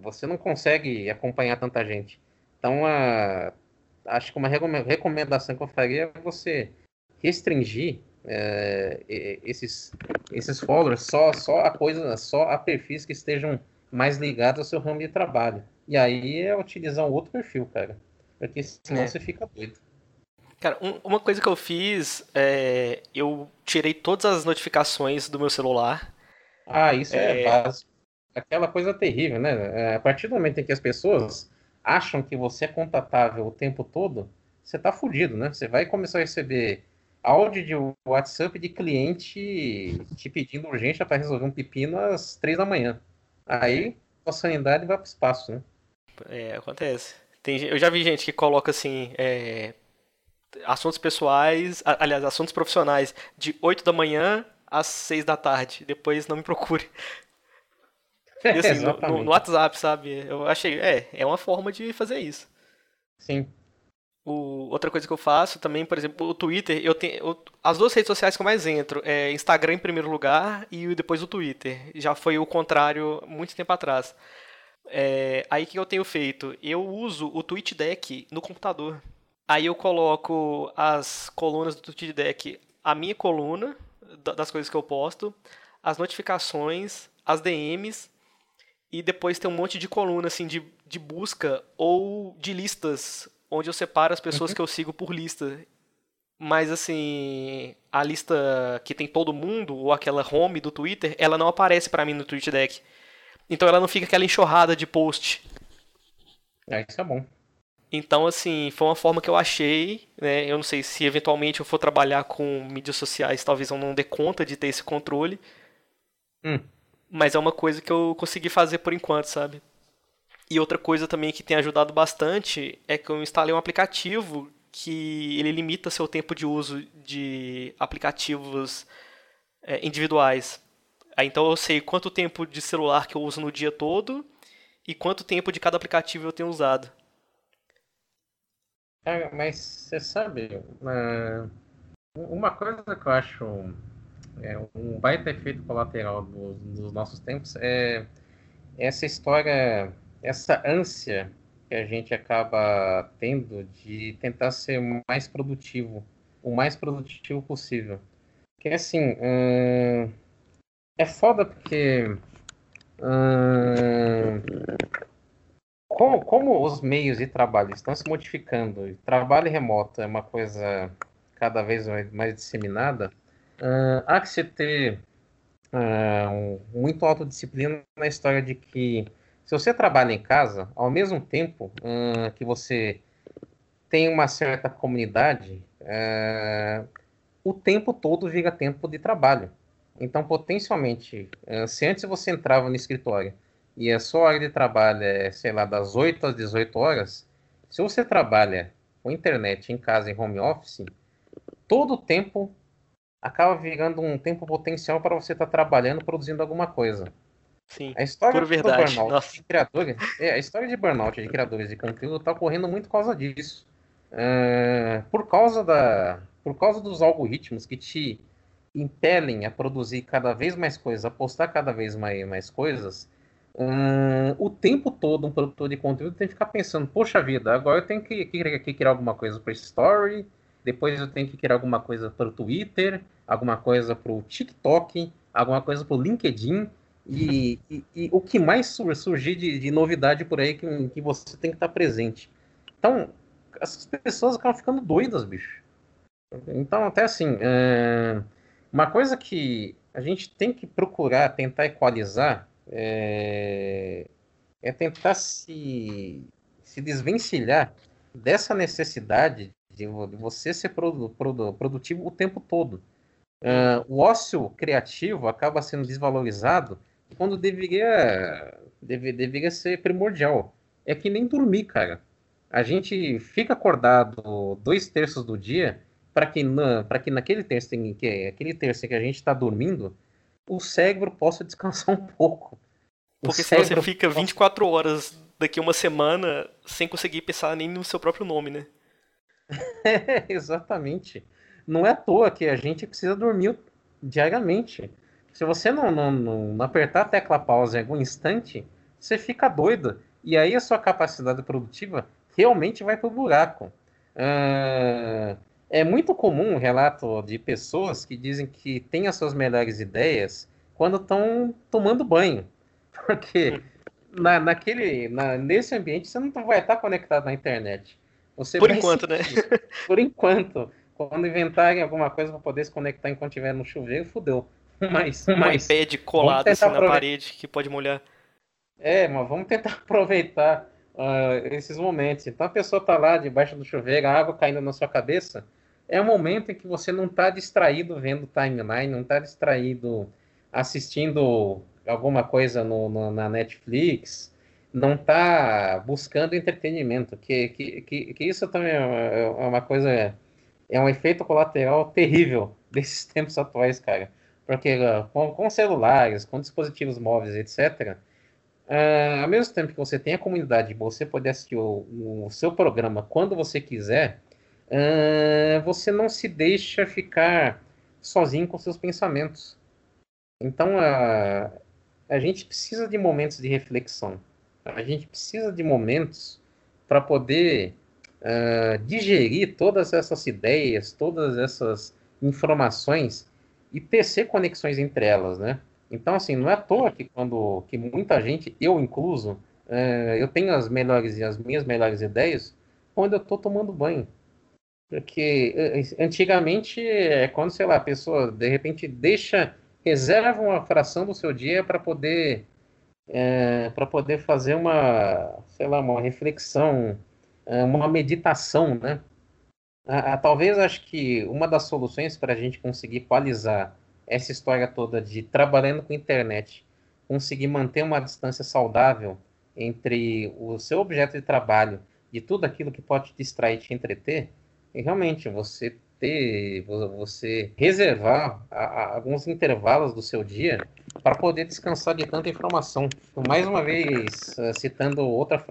Você não consegue acompanhar tanta gente. Então, a, acho que uma recomendação que eu faria é você restringir é, esses, esses followers só, só a coisa, só a perfis que estejam mais ligados ao seu ramo de trabalho. E aí é utilizar um outro perfil, cara. Porque senão é. você fica doido. Cara, um, uma coisa que eu fiz, é, eu tirei todas as notificações do meu celular. Ah, isso é, é básico. Aquela coisa terrível, né? É, a partir do momento em que as pessoas acham que você é contatável o tempo todo, você tá fudido, né? Você vai começar a receber áudio de WhatsApp de cliente te pedindo urgência para resolver um pepino às três da manhã. Aí a sanidade vai para o espaço, né? É, acontece. Tem, eu já vi gente que coloca assim, é, assuntos pessoais, aliás, assuntos profissionais de 8 da manhã às 6 da tarde. Depois não me procure. E, assim, no, no, no, WhatsApp, sabe? Eu achei, é, é uma forma de fazer isso. Sim. O, outra coisa que eu faço também, por exemplo, o Twitter, eu tenho. Eu, as duas redes sociais que eu mais entro é Instagram em primeiro lugar e depois o Twitter. Já foi o contrário muito tempo atrás. É, aí o que eu tenho feito? Eu uso o TweetDeck no computador. Aí eu coloco as colunas do TweetDeck, a minha coluna das coisas que eu posto, as notificações, as DMs e depois tem um monte de coluna assim de, de busca ou de listas onde eu separo as pessoas uhum. que eu sigo por lista. Mas assim, a lista que tem todo mundo ou aquela home do Twitter, ela não aparece para mim no TweetDeck. Então ela não fica aquela enxurrada de post. É, isso é bom. Então, assim, foi uma forma que eu achei, né? Eu não sei se eventualmente eu for trabalhar com mídias sociais, talvez eu não dê conta de ter esse controle. Hum. Mas é uma coisa que eu consegui fazer por enquanto, sabe? E outra coisa também que tem ajudado bastante é que eu instalei um aplicativo que ele limita seu tempo de uso de aplicativos é, individuais. Então eu sei quanto tempo de celular que eu uso no dia todo e quanto tempo de cada aplicativo eu tenho usado. É, mas você sabe, uma coisa que eu acho é, um baita efeito colateral dos, dos nossos tempos é essa história, essa ânsia que a gente acaba tendo de tentar ser mais produtivo, o mais produtivo possível. Que assim, hum, é foda porque. Hum, como, como os meios de trabalho estão se modificando, trabalho remoto é uma coisa cada vez mais, disseminada, uh, há que se ter uh, muito autodisciplina na história de que se você trabalha em casa, ao mesmo tempo uh, que você tem uma certa comunidade, o tempo todo vira tempo de trabalho. Então, potencialmente, se antes você entrava no escritório e a sua hora de trabalho é, sei lá, das 8 às 18 horas, se você trabalha com internet em casa, em home office, todo o tempo acaba virando um tempo potencial para você estar tá trabalhando, produzindo alguma coisa. Sim, a história por verdade. burnout de criadores, é, a história de burnout de criadores de conteúdo está ocorrendo muito por causa disso. Uh, por causa da, por causa dos algoritmos que te impelem a produzir cada vez mais coisas, a postar cada vez mais, mais coisas, um, o tempo todo um produtor de conteúdo tem que ficar pensando, poxa vida, agora eu tenho que, que, que criar alguma coisa para Story, depois eu tenho que criar alguma coisa para o Twitter, alguma coisa para o TikTok, alguma coisa para o LinkedIn, e, e, e, o que mais surgir de, de, novidade por aí que, que você tem que estar presente. Então, essas pessoas acabam ficando doidas, bicho. Então, até assim, é, uma coisa que a gente tem que procurar tentar equalizar é, é tentar se, se desvencilhar dessa necessidade de, você ser produ, produ, produtivo o tempo todo. Uh, o ócio criativo acaba sendo desvalorizado quando deveria, deve, deveria ser primordial. É que nem dormir, cara. A gente fica acordado dois terços do dia para que, na, que naquele terço que aquele terço que a gente está dormindo, o cérebro possa descansar um pouco. O Porque se você fica 24 horas daqui a uma semana sem conseguir pensar nem no seu próprio nome, né? é, exatamente. Não é à toa que a gente precisa dormir diariamente. Se você não, não, não apertar a tecla pausa em algum instante, você fica doido. E aí a sua capacidade produtiva realmente vai pro buraco. Uh, é muito comum o relato de pessoas que dizem que têm as suas melhores ideias quando estão tomando banho. Porque na, naquele, na, nesse ambiente você não vai estar conectado na internet. Você Por enquanto, né? Por enquanto. Quando inventarem alguma coisa para poder se conectar enquanto estiver no chuveiro, fudeu. Mas, um mas iPad colado assim na parede que pode molhar. É, mas vamos tentar aproveitar uh, esses momentos. Então a pessoa tá lá debaixo do chuveiro, a água caindo na sua cabeça. É um momento em que você não está distraído vendo timeline, não está distraído assistindo alguma coisa no, no, na Netflix, não está buscando entretenimento, que, que, que, que, isso também é, é uma coisa, é um efeito colateral terrível desses tempos atuais, cara. Porque uh, com, com, celulares, com dispositivos móveis, etc., uh, ao mesmo tempo que você tem a comunidade de você poder assistir o, o seu programa quando você quiser, uh, você não se deixa ficar sozinho com seus pensamentos. Então, a, a gente precisa de momentos de reflexão. A gente precisa de momentos para poder uh, digerir todas essas ideias, todas essas informações e tecer conexões entre elas, né? Então, assim, não é à toa que quando que muita gente, eu incluso, uh, eu tenho as melhores as minhas melhores ideias quando eu estou tomando banho. Porque eh, antigamente é quando, sei lá, a pessoa de repente deixa reserva uma fração do seu dia para poder é, para poder fazer uma sei lá uma reflexão uma meditação né? A, a, talvez acho que uma das soluções para a gente conseguir equalizar essa história toda de trabalhando com internet conseguir manter uma distância saudável entre o seu objeto de trabalho e tudo aquilo que pode te distrair te entreter e realmente você ter, você reservar a, a, alguns intervalos do seu dia para poder descansar de tanta informação. Mais uma vez, eh, citando outra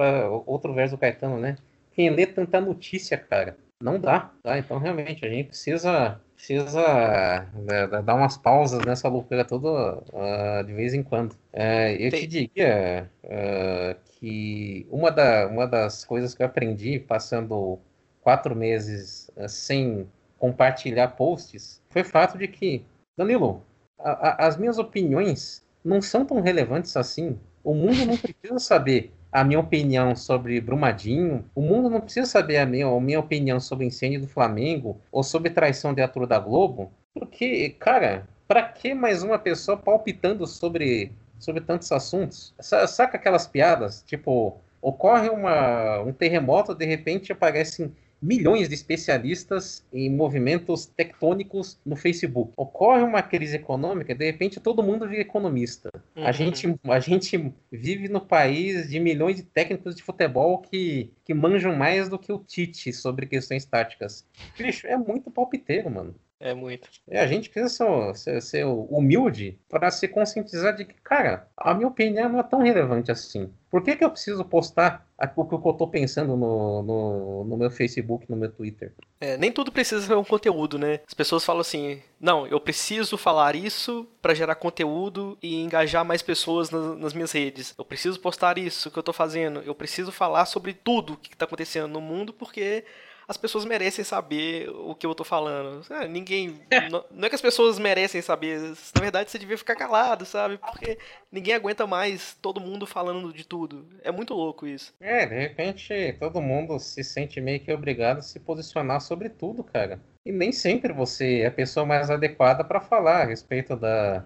outro verso do Caetano, né? Quem lê tanta notícia, cara, não dá, tá? Então, realmente, a gente precisa, precisa né, dar umas pausas nessa loucura toda uh, de vez em quando. Uh, eu Tem. te diria uh, que uma, da, uma das coisas que eu aprendi passando quatro meses sem compartilhar posts foi o fato de que, Danilo, a, a, as minhas opiniões não são tão relevantes assim. O mundo não precisa saber a minha opinião sobre Brumadinho. O mundo não precisa saber a minha, a minha opinião sobre incêndio do Flamengo ou sobre traição de ator da Globo. Porque, cara, para que mais uma pessoa palpitando sobre, sobre tantos assuntos? Saca aquelas piadas? Tipo, ocorre uma, um terremoto, de repente aparecem milhões de especialistas em movimentos tectônicos no Facebook. Ocorre uma crise econômica, de repente todo mundo vira economista. Uhum. A, gente, a gente vive no país de milhões de técnicos de futebol que, que manjam mais do que o Tite sobre questões táticas. Bicho, é muito palpiteiro, mano. É muito. É, a gente precisa ser, ser, ser humilde para se conscientizar de que, cara, a minha opinião não é tão relevante assim. Por que, que eu preciso postar o que eu estou pensando no, no, no, meu Facebook, no meu Twitter? É, nem tudo precisa ser um conteúdo, né? As pessoas falam assim: não, eu preciso falar isso para gerar conteúdo e engajar mais pessoas nas, nas, minhas redes. Eu preciso postar isso que eu estou fazendo. Eu preciso falar sobre tudo que está acontecendo no mundo porque as pessoas merecem saber o que eu tô falando. É, ninguém. não, não, é que as pessoas merecem saber. Na verdade, você devia ficar calado, sabe? Porque ninguém aguenta mais todo mundo falando de tudo. É muito louco isso. É, de repente todo mundo se sente meio que obrigado a se posicionar sobre tudo, cara. E nem sempre você é a pessoa mais adequada para falar a respeito da,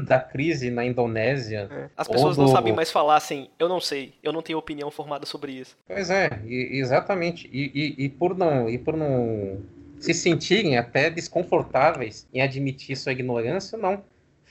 da crise na Indonésia. É. As pessoas do... não sabem mais falar assim, eu não sei, eu não tenho opinião formada sobre isso. Pois é, e, exatamente. E, e, e, por não, e por não se sentirem até desconfortáveis em admitir sua ignorância, não.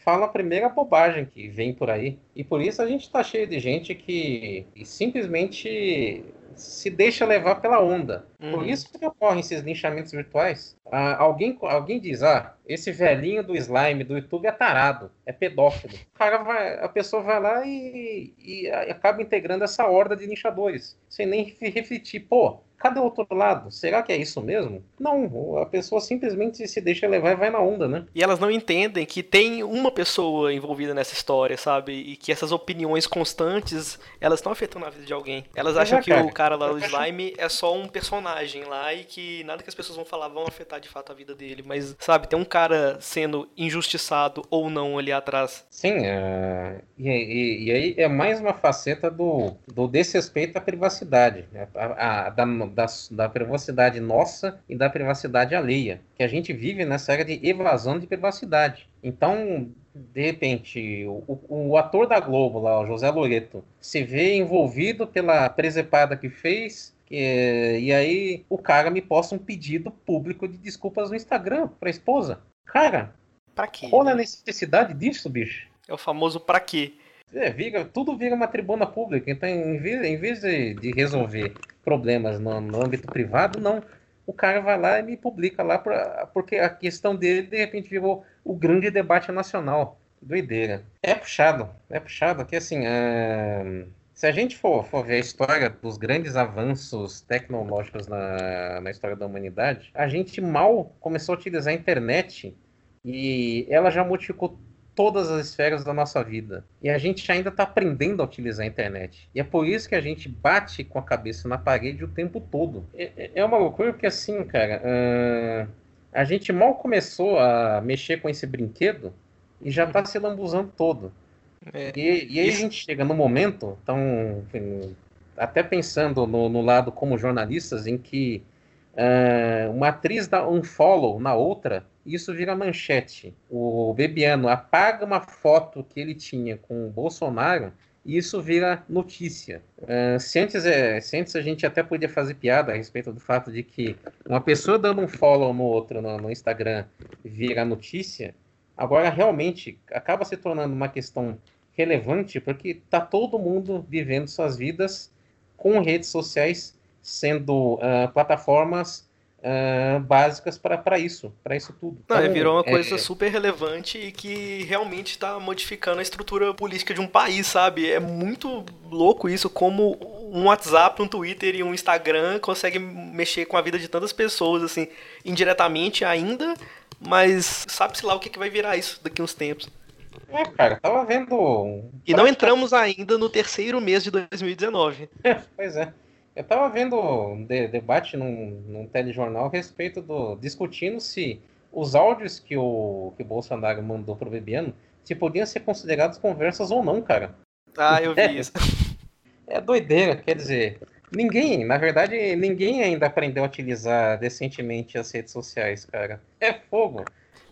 Fala a primeira bobagem que vem por aí. E por isso a gente está cheio de gente que simplesmente se deixa levar pela onda. Uhum. Por isso que ocorrem esses linchamentos virtuais. Ah, alguém, alguém diz, ah, esse velhinho do slime do YouTube é tarado, é pedófilo. O cara vai, a pessoa vai lá e, e, acaba integrando essa horda de linchadores, sem nem refletir, pô, Cadê o outro lado? Será que é isso mesmo? Não, a pessoa simplesmente se deixa levar e vai na onda, né? E elas não entendem que tem uma pessoa envolvida nessa história, sabe? E que essas opiniões constantes, elas estão afetando a vida de alguém. Elas acham que o cara lá, o Slime, é só um personagem lá e que nada que as pessoas vão falar vão afetar de fato a vida dele. Mas, sabe, tem um cara sendo injustiçado ou não ali atrás. Sim, é... e, e, e, aí é mais uma faceta do, do desrespeito à privacidade. A, a, a, da, da, da privacidade nossa e da privacidade alheia. Que a gente vive nessa era de evasão de privacidade. Então, de repente, o, o, ator da Globo, lá, o José Loreto, se vê envolvido pela presepada que fez, que, e aí o cara me posta um pedido público de desculpas no Instagram pra esposa. Cara, pra quê? Qual é a necessidade disso, bicho? É o famoso pra quê? É, vira, tudo vira uma tribuna pública. Então, em vez, em vez de, de resolver problemas no, no, âmbito privado, não. O cara vai lá e me publica lá, pra, porque a questão dele, de repente, virou o grande debate nacional. Doideira. É puxado, é puxado, que assim, é... se a gente for, for ver a história dos grandes avanços tecnológicos na, na história da humanidade, a gente mal começou a utilizar a internet e ela já modificou todas as esferas da nossa vida. E a gente ainda está aprendendo a utilizar a internet. E é por isso que a gente bate com a cabeça na parede o tempo todo. É, é uma loucura porque, assim, cara, uh, a gente mal começou a mexer com esse brinquedo e já está se lambuzando todo. É, e, e, aí isso... a gente chega no momento, então, enfim, até pensando no, no, lado como jornalistas, em que uh, uma atriz dá um follow na outra isso vira manchete. O Bebiano apaga uma foto que ele tinha com o Bolsonaro e isso vira notícia. Uh, se, antes, é, se antes a gente até podia fazer piada a respeito do fato de que uma pessoa dando um follow no outro no, no Instagram vira notícia, agora realmente acaba se tornando uma questão relevante porque está todo mundo vivendo suas vidas com redes sociais sendo uh, plataformas uh, básicas para isso, para isso tudo. Não, então, virou uma é, coisa é... super relevante e que realmente está modificando a estrutura política de um país, sabe? É muito louco isso, como um WhatsApp, um Twitter e um Instagram conseguem mexer com a vida de tantas pessoas, assim, indiretamente ainda, mas sabe-se lá o que, que vai virar isso daqui uns tempos. É, cara, tava vendo. E não entramos ainda no terceiro mês de 2019. pois é. Eu estava vendo um de, debate num, num telejornal a respeito do. discutindo se os áudios que o, que o Bolsonaro mandou pro Bebiano se podiam ser considerados conversas ou não, cara. Ah, eu vi é, isso. É doideira, quer dizer. Ninguém, na verdade, ninguém ainda aprendeu a utilizar decentemente as redes sociais, cara. É fogo.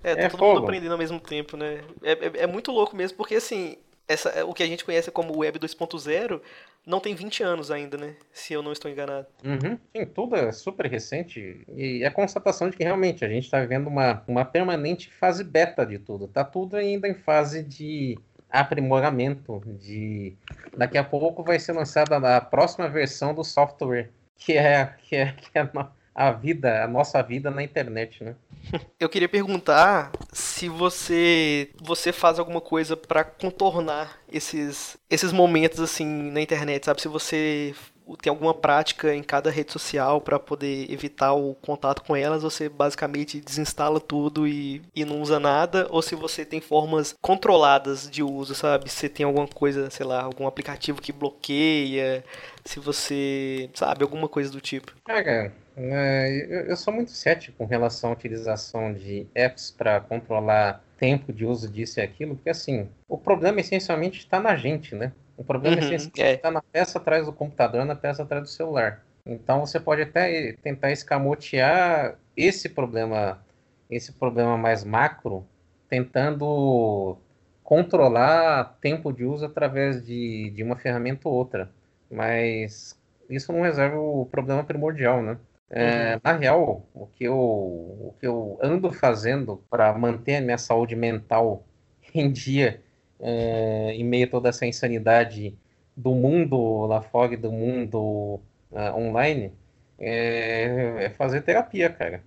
É, tá é todo fogo. mundo aprendendo ao mesmo tempo, né? É, é, é muito louco mesmo, porque assim, essa, o que a gente conhece como Web 2.0 não tem 20 anos ainda, né? Se eu não estou enganado. Uhum. Sim, tudo é super recente e é a constatação de que realmente a gente está vivendo uma, uma permanente fase beta de tudo. Tá tudo ainda em fase de aprimoramento, de daqui a pouco vai ser lançada a próxima versão do software, que é, que é, que é a vida, a nossa vida na internet, né? Eu queria perguntar se você você faz alguma coisa para contornar esses esses momentos assim na internet, sabe? Se você tem alguma prática em cada rede social para poder evitar o contato com elas, você basicamente desinstala tudo e, e não usa nada, ou se você tem formas controladas de uso, sabe? Se tem alguma coisa, sei lá, algum aplicativo que bloqueia, se você, sabe, alguma coisa do tipo. Cara, eu sou muito cético com relação à utilização de apps para controlar tempo de uso disso e aquilo, porque assim, o problema essencialmente está na gente, né? O problema uhum, essencialmente é. está na peça atrás do computador, na peça atrás do celular. Então você pode até tentar escamotear esse problema, esse problema mais macro, tentando controlar tempo de uso através de, de uma ferramenta ou outra. Mas isso não resolve o problema primordial, né? É, uhum. Na real, o que, eu, o que eu ando fazendo para manter a minha saúde mental em dia, é, em meio a toda essa insanidade do mundo lá fora e do mundo uh, online, é, é, fazer terapia, cara.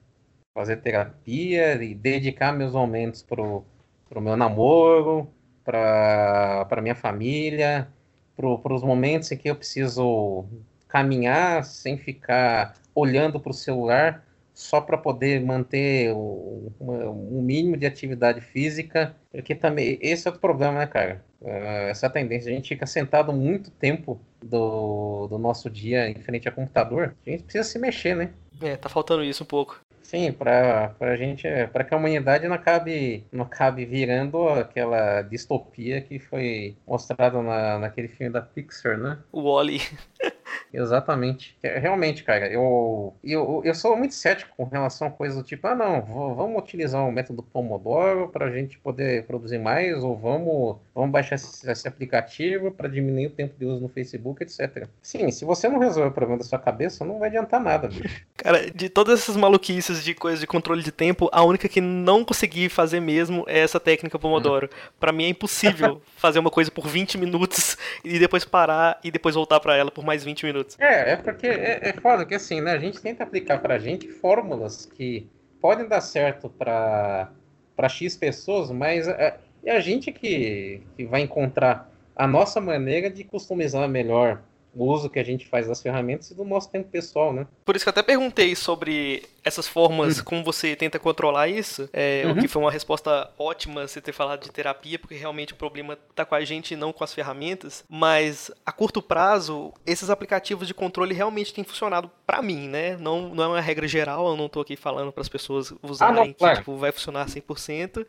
Fazer terapia e dedicar meus momentos pro, pro meu namoro, para minha família, para os momentos em que eu preciso caminhar sem ficar olhando para o celular só para poder manter o, um mínimo de atividade física, porque também esse é o problema, né, cara? Uh, essa tendência, a gente fica sentado muito tempo do, do nosso dia em frente ao computador, a gente precisa se mexer, né? É, tá faltando isso um pouco. Sim, para a gente, para que a humanidade não acabe, não acabe virando aquela distopia que foi mostrada na, naquele filme da Pixar, né? O Wally. Exatamente. É, realmente, cara, eu, eu, eu sou muito cético com relação a coisas do tipo, ah, não, vamos utilizar o método Pomodoro para a gente poder produzir mais, ou vamos, vamos baixar esse, esse aplicativo para diminuir o tempo de uso no Facebook, etc. Sim, se você não resolver o problema da sua cabeça, não vai adiantar nada, bicho. Cara, de todas essas maluquices de coisas de controle de tempo, a única que não consegui fazer mesmo é essa técnica Pomodoro. Hum. Para mim é impossível fazer uma coisa por 20 minutos e depois parar e depois voltar para ela por mais 20 minutos. É, é porque é, é foda que assim, né? A gente tenta aplicar pra gente fórmulas que podem dar certo para para X pessoas, mas é, é a gente que, que vai encontrar a nossa maneira de customizar melhor o uso que a gente faz das ferramentas e do nosso tempo pessoal, né? Por isso que eu até perguntei sobre essas formas, uhum. como você tenta controlar isso, é, uhum. o que foi uma resposta ótima você ter falado de terapia, porque realmente o problema está com a gente e não com as ferramentas, mas a curto prazo, esses aplicativos de controle realmente têm funcionado para mim, né? Não, não é uma regra geral, eu não estou aqui falando para as pessoas usarem ah, não, claro. que tipo, vai funcionar 100%.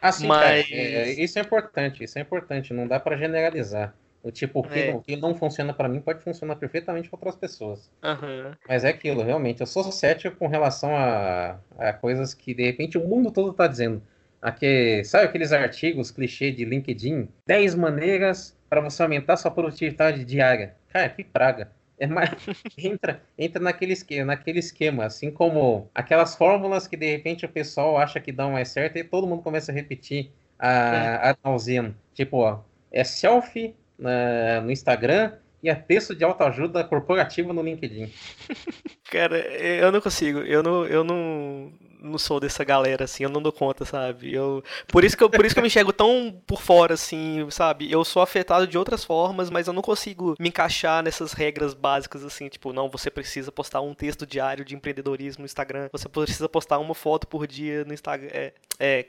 Ah, sim, mas... Cara, é, isso é importante, isso é importante, não dá para generalizar. Tipo, o que, é. o que não funciona para mim pode funcionar perfeitamente para outras pessoas. Uhum. Mas é aquilo, realmente. Eu sou cético com relação a, a coisas que de repente o mundo todo está dizendo. Aqui, sabe aqueles artigos clichê de LinkedIn? 10 maneiras para você aumentar sua produtividade diária. Cara, que praga. É mais... entra, entra naquele, esquema, naquele esquema, assim como aquelas fórmulas que de repente o pessoal acha que dão mais certo e todo mundo começa a repetir a, é. a Tipo, ó, é selfie no Instagram e é texto de autoajuda corporativa no LinkedIn. Cara, eu não consigo. Eu não, eu não, não sou dessa galera, assim, eu não dou conta, sabe? Eu, por, isso que eu, por isso que eu me enxergo tão por fora, assim, sabe? Eu sou afetado de outras formas, mas eu não consigo me encaixar nessas regras básicas, assim, tipo, não, você precisa postar um texto diário de empreendedorismo no Instagram, você precisa postar uma foto por dia no Instagram, é, é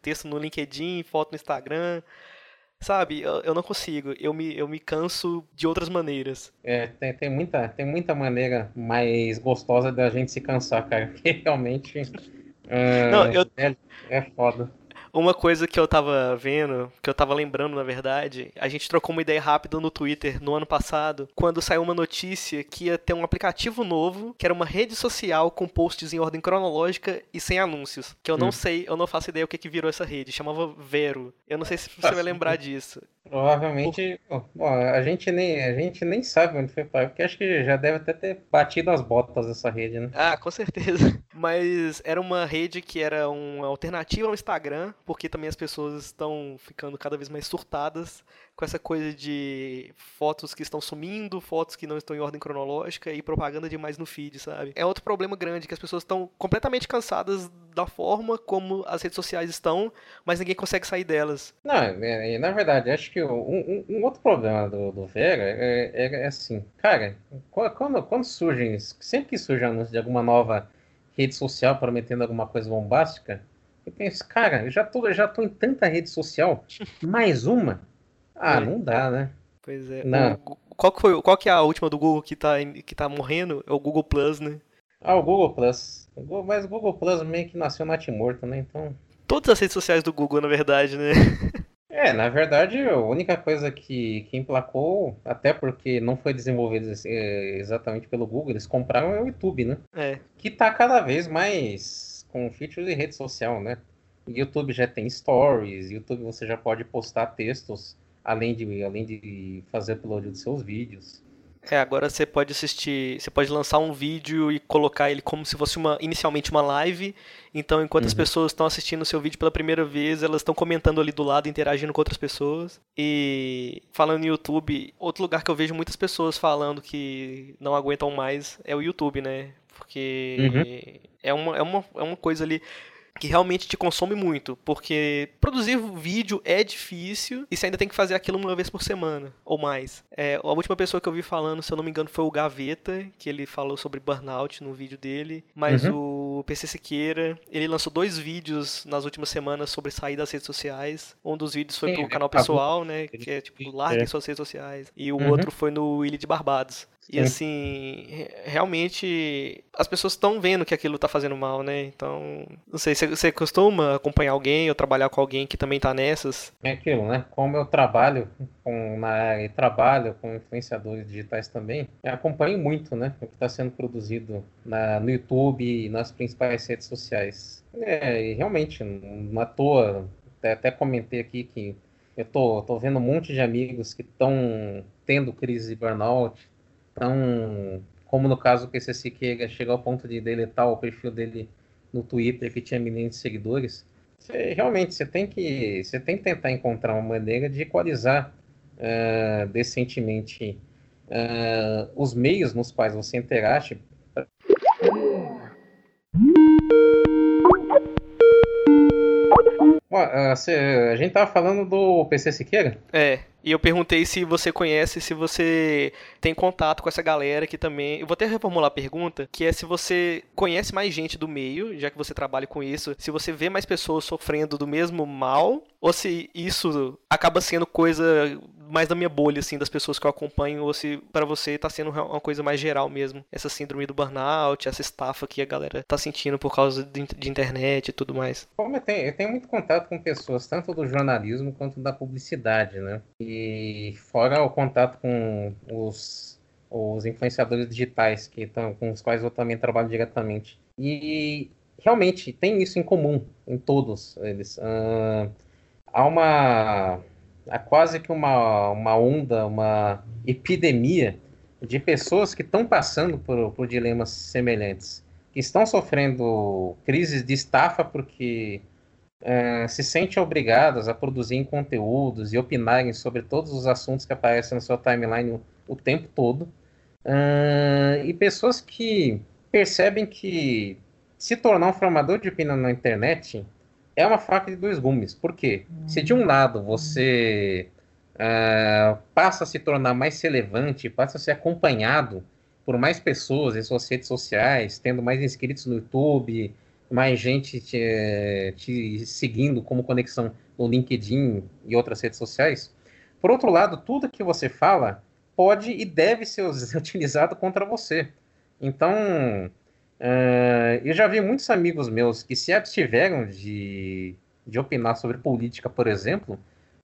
texto no LinkedIn, foto no Instagram. Sabe, eu, eu não consigo. Eu me, eu me canso de outras maneiras. É, tem, tem, muita, tem muita maneira mais gostosa da gente se cansar, cara. Porque realmente. Uh, não, eu... é, é foda. Uma coisa que eu tava vendo, que eu tava lembrando, na verdade, a gente trocou uma ideia rápida no Twitter no ano passado, quando saiu uma notícia que ia ter um aplicativo novo, que era uma rede social com posts em ordem cronológica e sem anúncios. Que eu não hum. sei, eu não faço ideia o que, que virou essa rede. Chamava Vero. Eu não sei se você vai lembrar disso. Provavelmente, bom, a gente nem a gente nem sabe onde foi parar, porque acho que já deve até ter batido as botas essa rede, né? Ah, com certeza. Mas era uma rede que era uma alternativa ao Instagram, porque também as pessoas estão ficando cada vez mais surtadas com essa coisa de fotos que estão sumindo, fotos que não estão em ordem cronológica e propaganda demais no feed, sabe? É outro problema grande que as pessoas estão completamente cansadas da forma como as redes sociais estão, mas ninguém consegue sair delas. Não, é, é, na verdade, acho que um, um, outro problema do, do Vera é, é, é, assim, cara, quando, quando surgem, sempre que surge anúncio de alguma nova rede social prometendo alguma coisa bombástica, eu penso, cara, eu já tô, já tô em tanta rede social, mais uma? Ah, é. não dá, né? Pois é. Não. O, qual, que foi, qual que é a última do Google que tá, que tá morrendo? É o Google Plus, né? Ah, o Google Plus. Mas o Google Plus meio que nasceu natimorto, né? Então. Todas as redes sociais do Google, na verdade, né? É, na verdade, a única coisa que, que emplacou, até porque não foi desenvolvido é, exatamente pelo Google, eles compraram é o YouTube, né? É. Que tá cada vez mais com features de rede social, né? YouTube já tem stories, YouTube você já pode postar textos além de, além de fazer upload dos seus vídeos. É, agora você pode assistir, você pode lançar um vídeo e colocar ele como se fosse uma inicialmente uma live. Então, enquanto uhum. as pessoas estão assistindo o seu vídeo pela primeira vez, elas estão comentando ali do lado, interagindo com outras pessoas. E falando em YouTube, outro lugar que eu vejo muitas pessoas falando que não aguentam mais é o YouTube, né? Porque uhum. é, uma, é, uma, é uma coisa ali que realmente te consome muito, porque produzir vídeo é difícil e você ainda tem que fazer aquilo uma vez por semana ou mais. É, a última pessoa que eu vi falando, se eu não me engano, foi o Gaveta, que ele falou sobre burnout no vídeo dele, mas uhum. o PC Siqueira. Ele lançou dois vídeos nas últimas semanas sobre sair das redes sociais. Um dos vídeos foi Sim, pro canal pessoal, né? Que é tipo, largue é. suas redes sociais. E o uhum. outro foi no Ilha de Barbados. E assim, realmente as pessoas estão vendo que aquilo tá fazendo mal, né? Então, não sei, você costuma acompanhar alguém ou trabalhar com alguém que também tá nessas? É aquilo, né? Como eu trabalho com, na área e trabalho com influenciadores digitais também, eu acompanho muito, né? O que está sendo produzido na, no YouTube e nas principais redes sociais. É, e realmente, não à toa, até, até comentei aqui que eu tô, tô vendo um monte de amigos que estão tendo crise de burnout, então, como no caso do PC Siqueira chegou ao ponto de deletar o perfil dele no Twitter que tinha milhões de seguidores, você, realmente você tem que você tem que tentar encontrar uma maneira de equalizar uh, decentemente uh, os meios nos quais você interage. Uh, a gente tava falando do PC Siqueira? É. E eu perguntei se você conhece, se você tem contato com essa galera que também. Eu vou até reformular a pergunta, que é se você conhece mais gente do meio, já que você trabalha com isso, se você vê mais pessoas sofrendo do mesmo mal, ou se isso acaba sendo coisa mais da minha bolha, assim, das pessoas que eu acompanho, ou se para você tá sendo uma coisa mais geral mesmo. Essa síndrome do burnout, essa estafa que a galera tá sentindo por causa de, de internet e tudo mais. Como eu tenho, eu tenho muito contato com pessoas, tanto do jornalismo quanto da publicidade, né? E fora o contato com os, os influenciadores digitais, que tão, com os quais eu também trabalho diretamente. E realmente tem isso em comum em todos eles. Uh, há uma há quase que uma, uma onda, uma epidemia de pessoas que estão passando por, por dilemas semelhantes, que estão sofrendo crises de estafa porque é, se sentem obrigadas a produzir conteúdos e opinarem sobre todos os assuntos que aparecem na sua timeline o, o tempo todo, e pessoas que percebem que se tornar um formador de opinião na internet é uma faca de dois gumes. Por quê? Se de um lado você uh, passa a se tornar mais relevante, passa a ser acompanhado por mais pessoas em suas redes sociais, tendo mais inscritos no YouTube, mais gente te, te seguindo como conexão no LinkedIn e outras redes sociais. Por outro lado, tudo que você fala pode e deve ser utilizado contra você. Então, Uh, eu já vi muitos amigos meus que se abstiveram de, de opinar sobre política, por exemplo,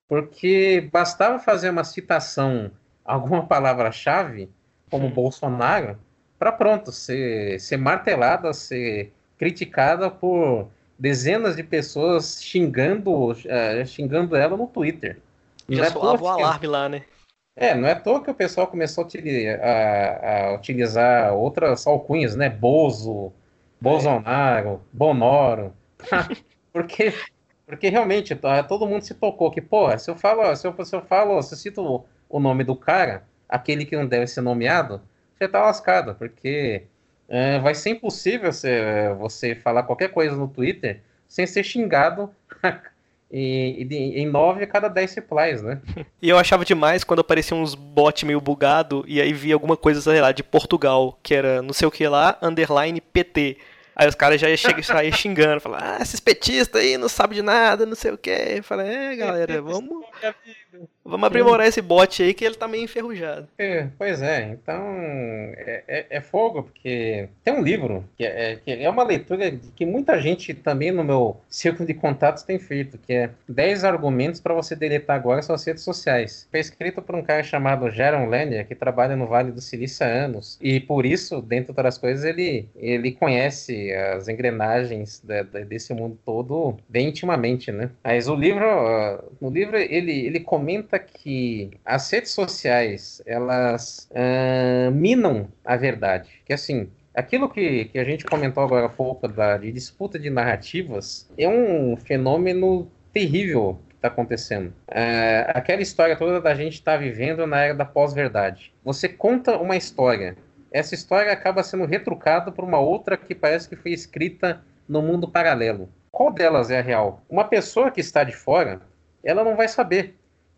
porque bastava fazer uma citação, alguma palavra-chave, como Bolsonaro, para pronto, ser, ser martelada, ser criticada por dezenas de pessoas xingando, uh, xingando ela no Twitter. Já soava o alarme lá, né? É, não é à toa que o pessoal começou a, utilizar, a, a utilizar outras alcunhas, né? Bozo, Bolsonaro, Bonoro. porque, porque realmente tá, todo mundo se tocou que, pô, se eu falo, se eu, se eu falo, se eu cito o, nome do cara, aquele que não deve ser nomeado, você tá lascado, porque é, vai ser impossível você, você falar qualquer coisa no Twitter sem ser xingado em 9 a cada 10 replies, né? E eu achava demais quando apareciam uns bots meio bugado e aí via alguma coisa, sei lá, de Portugal, que era não sei o que lá, underline PT. Aí os caras já iam sair xingando, falar, ah, esses petistas aí não sabem de nada, não sei o que. Eu falei, é, galera, vamos, vamos aprimorar esse bot aí que ele tá meio enferrujado. É, pois é, então é, é, é fogo, porque tem um livro que é, que é uma leitura que muita gente também no meu círculo de contatos tem feito, que é 10 argumentos para você deletar agora suas redes sociais. Foi escrito por um cara chamado Jaron Lanier, que trabalha no Vale do Silício há anos, e por isso, dentro de outras coisas, ele, ele conhece as engrenagens de, de, desse mundo todo bem intimamente, né? Mas o livro, no livro ele, ele comenta que as redes sociais elas uh, minam a verdade, que assim Aquilo que, que a gente comentou agora há pouco da, de disputa de narrativas é um fenômeno terrível que está acontecendo. Uh, aquela história toda da gente estar tá vivendo na era da pós-verdade. Você conta uma história essa história acaba sendo retrucada por uma outra que parece que foi escrita no mundo paralelo. Qual delas é a real? Uma pessoa que está de fora, ela não vai saber,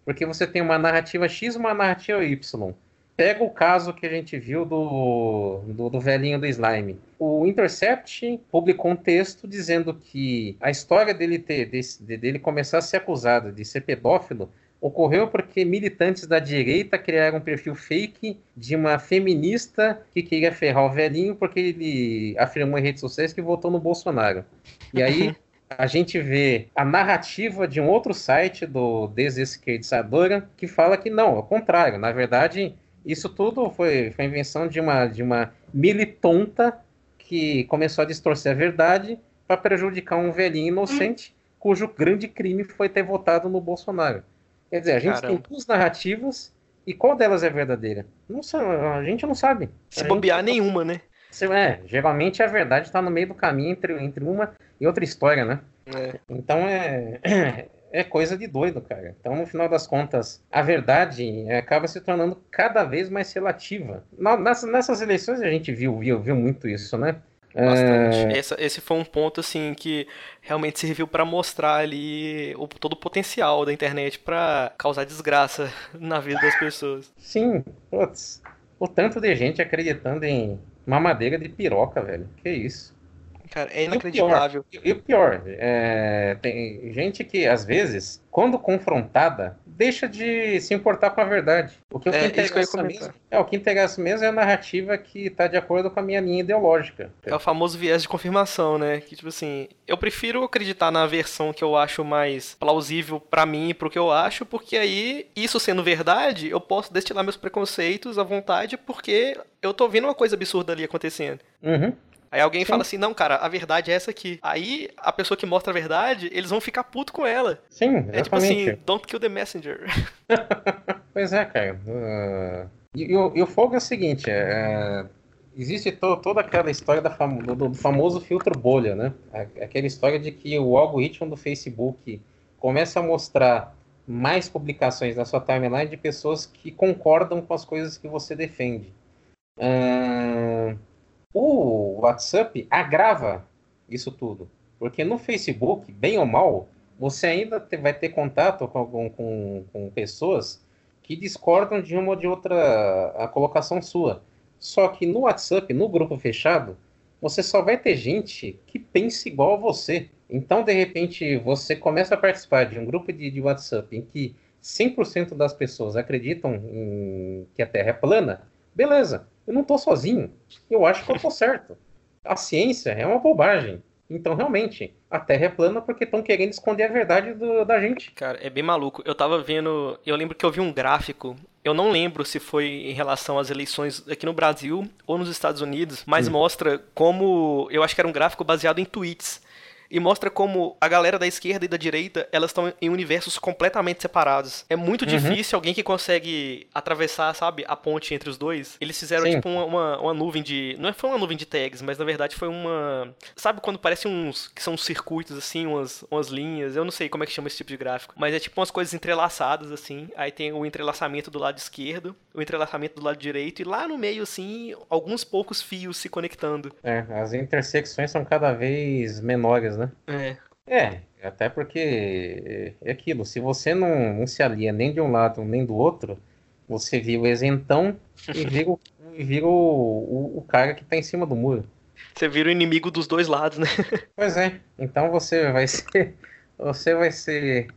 porque você tem uma narrativa X e uma narrativa Y. pega o caso que a gente viu do, do, do, velhinho do slime. O Intercept publicou um texto dizendo que a história dele ter de, dele começar a ser acusado de ser pedófilo ocorreu porque militantes da direita criaram um perfil fake de uma feminista que queria ferrar o velhinho porque ele afirmou em redes sociais que votou no Bolsonaro. E aí a gente vê a narrativa de um outro site do Desesquerdizadora que fala que não, ao contrário, na verdade, isso tudo foi, foi invenção de uma, de uma militonta que começou a distorcer a verdade para prejudicar um velhinho inocente cujo grande crime foi ter votado no Bolsonaro. Quer dizer, a gente Caramba. tem duas narrativas e qual delas é verdadeira? Não a gente não sabe. Se a bobear gente... nenhuma, né? É, geralmente a verdade está no meio do caminho entre, entre uma e outra história, né? É. Então é, é coisa de doido, cara. Então, no final das contas, a verdade acaba se tornando cada vez mais relativa. Nessas, nessas eleições a gente viu, viu, viu muito isso, né? Bastante. É... Essa, esse foi um ponto assim que realmente serviu para mostrar ali o, todo o potencial da internet para causar desgraça na vida das pessoas. Sim, putz, o tanto de gente acreditando em mamadeira de piroca, velho. Que isso? Cara, é inacreditável. E o pior, é, tem gente que, às vezes, quando confrontada, deixa de se importar com a verdade. O que, é, que interessa mesmo, é, o que interessa mesmo é a narrativa que está de acordo com a minha linha ideológica. É o famoso viés de confirmação, né? Que, tipo assim, eu prefiro acreditar na versão que eu acho mais plausível para mim e pro que eu acho, porque aí, isso sendo verdade, eu posso destilar meus preconceitos à vontade, porque eu tô vendo uma coisa absurda ali acontecendo. Uhum. Aí alguém Sim. fala assim, não, cara, a verdade é essa aqui. Aí a pessoa que mostra a verdade, eles vão ficar puto com ela. Sim, exatamente. É tipo assim, don't kill the messenger. pois é, cara. Uh, e, e, o, e, o fogo é o seguinte, é, existe to, toda aquela história fam do, do, famoso filtro bolha, né? Aquela história de que o algoritmo do Facebook começa a mostrar mais publicações na sua timeline de pessoas que concordam com as coisas que você defende. Uh, o WhatsApp agrava isso tudo. Porque no Facebook, bem ou mal, você ainda vai ter contato com, com, com pessoas que discordam de uma ou de outra a colocação sua. Só que no WhatsApp, no grupo fechado, você só vai ter gente que pensa igual a você. Então, de repente, você começa a participar de um grupo de, de WhatsApp em que 100% das pessoas acreditam em, que a Terra é plana. Beleza, eu não estou sozinho. Eu acho que eu estou certo. A ciência é uma bobagem. Então, realmente, a Terra é plana porque estão querendo esconder a verdade do, da gente. Cara, é bem maluco. Eu tava vendo. Eu lembro que eu vi um gráfico. Eu não lembro se foi em relação às eleições aqui no Brasil ou nos Estados Unidos, mas hum. mostra como. Eu acho que era um gráfico baseado em tweets e mostra como a galera da esquerda e da direita, elas estão em universos completamente separados. É muito uhum. difícil alguém que consegue atravessar, sabe, a ponte entre os dois. Eles fizeram, Sim. tipo, uma, uma, uma, nuvem de... Não é, foi uma nuvem de tags, mas na verdade foi uma... Sabe quando parece uns... que são uns circuitos, assim, umas, umas linhas? Eu não sei como é que chama esse tipo de gráfico. Mas é tipo umas coisas entrelaçadas, assim. Aí tem o entrelaçamento do lado esquerdo, o entrelaçamento do lado direito, e lá no meio, assim, alguns poucos fios se conectando. É, as intersecções são cada vez menores, né? É. É, até porque é aquilo, se você não, não se alia nem de um lado nem do outro, você vira o isentão e vira, o, vira o, o, o cara que tá em cima do muro. Você vira o inimigo dos dois lados, né? Pois é. Então você vai ser. Você vai ser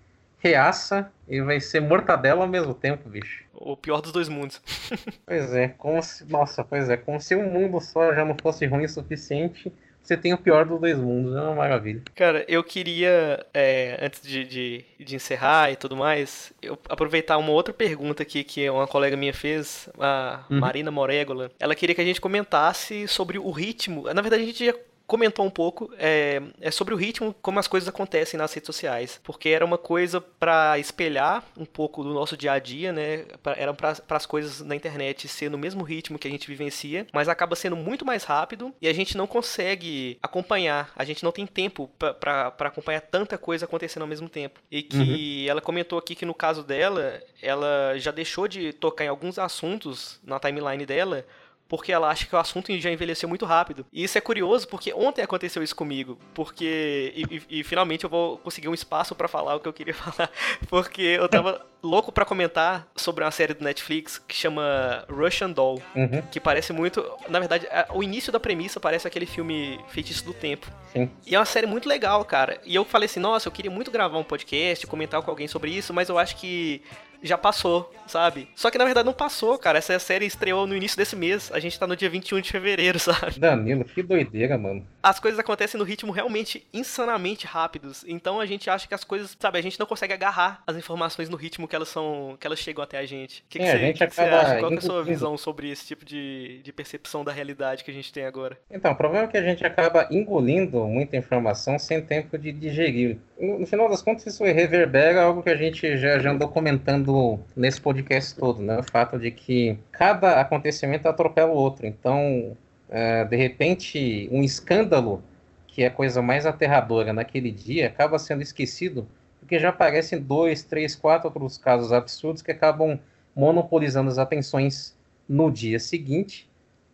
reaça e vai ser mortadela ao mesmo tempo, bicho. O pior dos dois mundos. pois é, como se. Nossa, pois é, como se um mundo só já não fosse ruim o suficiente você tem o pior dos dois mundos, é uma maravilha. Cara, eu queria, é, antes de, de, de, encerrar e tudo mais, eu aproveitar uma outra pergunta aqui que uma colega minha fez, a uhum. Marina Morégola. Ela queria que a gente comentasse sobre o ritmo. Na verdade, a gente já comentou um pouco é, é, sobre o ritmo, como as coisas acontecem nas redes sociais. Porque era uma coisa para espelhar um pouco do nosso dia a dia, né? Pra, era para as coisas na internet ser no mesmo ritmo que a gente vivencia, mas acaba sendo muito mais rápido e a gente não consegue acompanhar, a gente não tem tempo para acompanhar tanta coisa acontecendo ao mesmo tempo. E que uhum. ela comentou aqui que no caso dela, ela já deixou de tocar em alguns assuntos na timeline dela porque ela acha que o assunto já envelheceu muito rápido. E isso é curioso porque ontem aconteceu isso comigo, porque e, e, e finalmente eu vou conseguir um espaço para falar o que eu queria falar, porque eu tava louco para comentar sobre uma série do Netflix que chama Russian Doll, uhum. que parece muito, na verdade, o início da premissa parece aquele filme Feitiço do Tempo. Sim. E é uma série muito legal, cara. E eu falei assim, nossa, eu queria muito gravar um podcast, comentar com alguém sobre isso, mas eu acho que já passou, sabe? Só que na verdade não passou, cara. Essa série estreou no início desse mês. A gente tá no dia 21 de fevereiro, sabe? Danilo, que doideira, mano. As coisas acontecem no ritmo realmente insanamente rápidos. Então a gente acha que as coisas, sabe, a gente não consegue agarrar as informações no ritmo que elas são, que elas chegam até a gente. O que, que, é, você, a gente que acaba que você acha? Qual é a sua visão sobre esse tipo de, de percepção da realidade que a gente tem agora? Então, o problema é que a gente acaba engolindo muita informação sem tempo de digerir. No final das contas, isso reverbera algo que a gente já, já andou comentando nesse podcast todo, né? O fato de que cada acontecimento atropela o outro. Então, é, de repente, um escândalo que é a coisa mais aterradora naquele dia acaba sendo esquecido porque já aparecem dois, três, quatro outros casos absurdos que acabam monopolizando as atenções no dia seguinte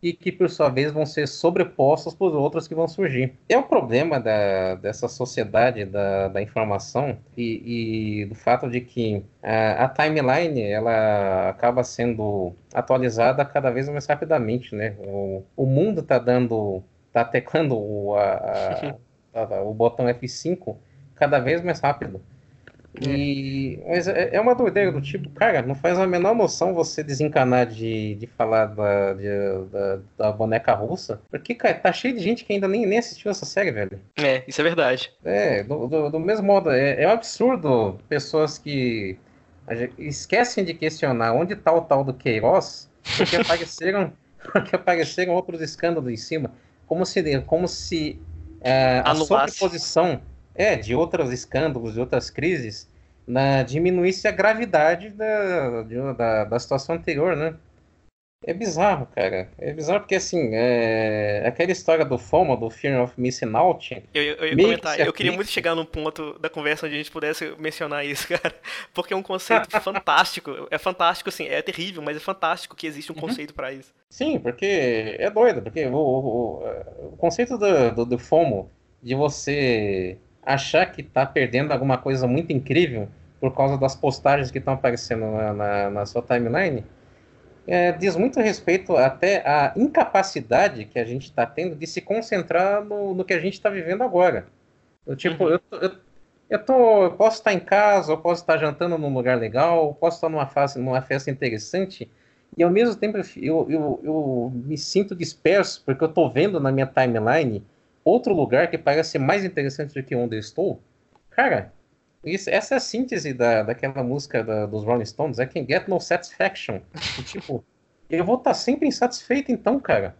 e que, por sua vez, vão ser sobrepostos por outras que vão surgir. É o problema da, dessa sociedade da, da informação e, e, do fato de que a, a, timeline ela acaba sendo atualizada cada vez mais rapidamente, né? O, o mundo está dando, está teclando o, a, a, o botão F5 cada vez mais rápido. E, mas é, é uma doideira do tipo, cara, não faz a menor noção você desencanar de, de falar da, de, da, da, boneca russa, porque, cara, tá cheio de gente que ainda nem, nem assistiu essa série, velho. É, isso é verdade. É, do, do, do mesmo modo, é, é um absurdo pessoas que esquecem de questionar onde tá o tal do Queiroz, porque apareceram, porque apareceram outros escândalos em cima, como se, como se é, a sobreposição é, de outros escândalos, de outras crises, na, diminuísse a gravidade da, da, da situação anterior, né? É bizarro, cara. É bizarro porque, assim, é... aquela história do FOMO, do Fear of Missing Out... Eu, eu, eu ia comentar, eu queria muito chegar num ponto da conversa onde a gente pudesse mencionar isso, cara. Porque é um conceito fantástico. É fantástico, assim, é terrível, mas é fantástico que existe um uhum. conceito para isso. Sim, porque é doido. Porque o, o, o conceito do, do, do FOMO, de você achar que está perdendo alguma coisa muito incrível por causa das postagens que estão aparecendo na, na, na sua timeline, é, diz muito respeito até à incapacidade que a gente está tendo de se concentrar no, no que a gente está vivendo agora. Eu, tipo, uhum. eu, eu, eu, tô, eu posso estar em casa, eu posso estar jantando num lugar legal, eu posso estar numa, fase, numa festa interessante, e ao mesmo tempo eu, eu, eu me sinto disperso, porque eu estou vendo na minha timeline outro lugar que parece mais interessante do que onde eu estou, cara, isso, essa é a síntese da, daquela música da, dos Rolling Stones, I can get no satisfaction. tipo, eu vou estar tá sempre insatisfeito então, cara.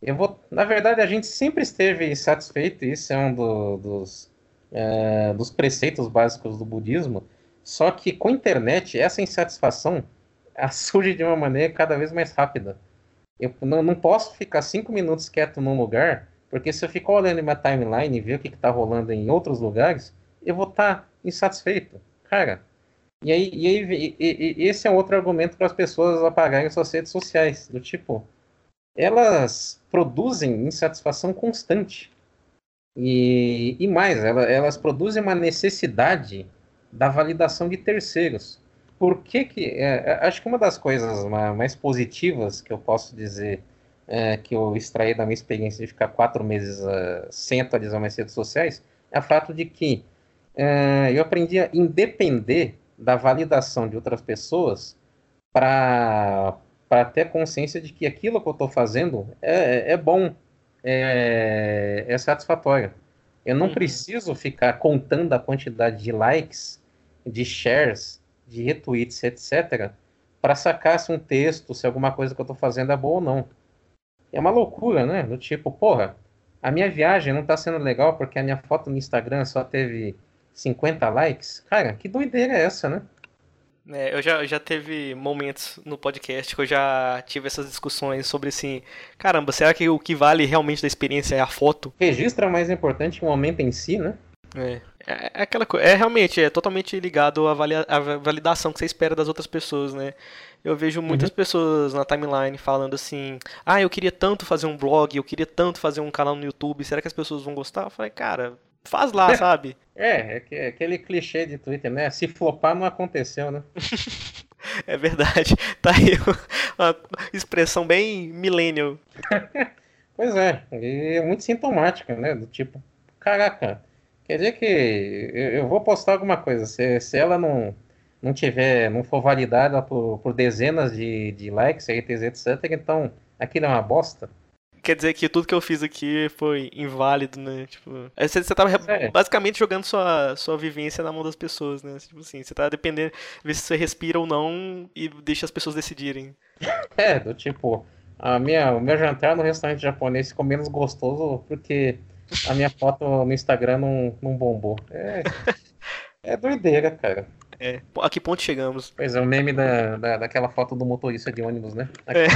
Eu vou, na verdade, a gente sempre esteve insatisfeito, isso é um do, dos, é, dos preceitos básicos do budismo. Só que com a internet, essa insatisfação surge de uma maneira cada vez mais rápida. Eu não, não posso ficar cinco minutos quieto num lugar porque se eu ficar olhando minha timeline e ver o que está rolando em outros lugares, eu vou estar tá insatisfeito. Cara, e aí, e aí e, e, esse é outro argumento para as pessoas apagarem suas redes sociais. Do tipo, elas produzem insatisfação constante. E, e mais, elas, produzem uma necessidade da validação de terceiros. Por que que... É, é acho que uma das coisas mais positivas que eu posso dizer é, que eu extraí da minha experiência de ficar quatro meses uh, sem atualizar minhas redes sociais é o fato de que uh, eu aprendi a independer da validação de outras pessoas para ter consciência de que aquilo que eu estou fazendo é, é bom, é, é satisfatório. Eu não uhum. preciso ficar contando a quantidade de likes, de shares, de retweets, etc., para sacar se um texto, se alguma coisa que eu estou fazendo é boa ou não é uma loucura, né? Do tipo, porra, a minha viagem não tá sendo legal porque a minha foto no Instagram só teve 50 likes. Cara, que doideira é essa, né? É, eu já, já teve momentos no podcast que eu já tive essas discussões sobre assim, caramba, será que o que vale realmente da experiência é a foto? Registro é mais importante que o momento em si, né? É, É, é aquela coisa, é realmente, é totalmente ligado à, à validação que você espera das outras pessoas, né? Eu vejo muitas uhum. pessoas na timeline falando assim: ah, eu queria tanto fazer um blog, eu queria tanto fazer um canal no YouTube, será que as pessoas vão gostar? Eu falei, cara, faz lá, sabe? É, é aquele clichê de Twitter, né? Se flopar não aconteceu, né? é verdade. Tá aí uma expressão bem millennial. pois é, e é muito sintomática, né? Do tipo, caraca, quer dizer que eu vou postar alguma coisa, se, se ela não não tiver, não for validada por, por dezenas de, de likes, RTs, etc., então aquilo é uma bosta. Quer dizer que tudo que eu fiz aqui foi inválido, né? Tipo, você, você tava é. basicamente jogando sua, sua vivência na mão das pessoas, né? Tipo assim, você tá dependendo, ver se você respira ou não e deixa as pessoas decidirem. É, do tipo, a minha, o meu jantar no restaurante japonês ficou menos gostoso porque a minha foto no Instagram não, não bombou. É, é doideira, cara. É, a que ponto chegamos? Pois é, o meme da, da, daquela foto do motorista de ônibus, né? É.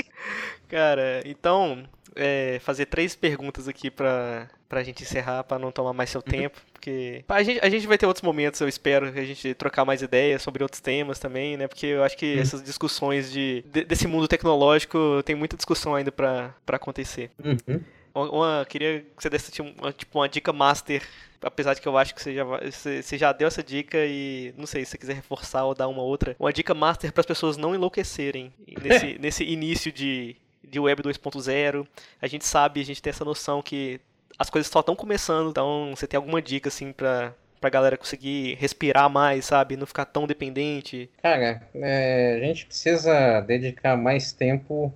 Cara, então, é, fazer três perguntas aqui pra, pra gente encerrar, pra não tomar mais seu uhum. tempo, porque a gente, a gente vai ter outros momentos, eu espero, que a gente trocar mais ideias sobre outros temas também, né? Porque eu acho que uhum. essas discussões de, de, desse mundo tecnológico tem muita discussão ainda pra, pra acontecer. Uhum. Uma, queria que você desse uma, tipo, uma dica master apesar de que eu acho que você já, você já deu essa dica e não sei se você quiser reforçar ou dar uma outra, uma dica master para as pessoas não enlouquecerem nesse, nesse início de, de web 2.0. A gente sabe, a gente tem essa noção que as coisas só estão começando, então você tem alguma dica assim para pra galera conseguir respirar mais, sabe? Não ficar tão dependente? Cara, é, a gente precisa dedicar mais tempo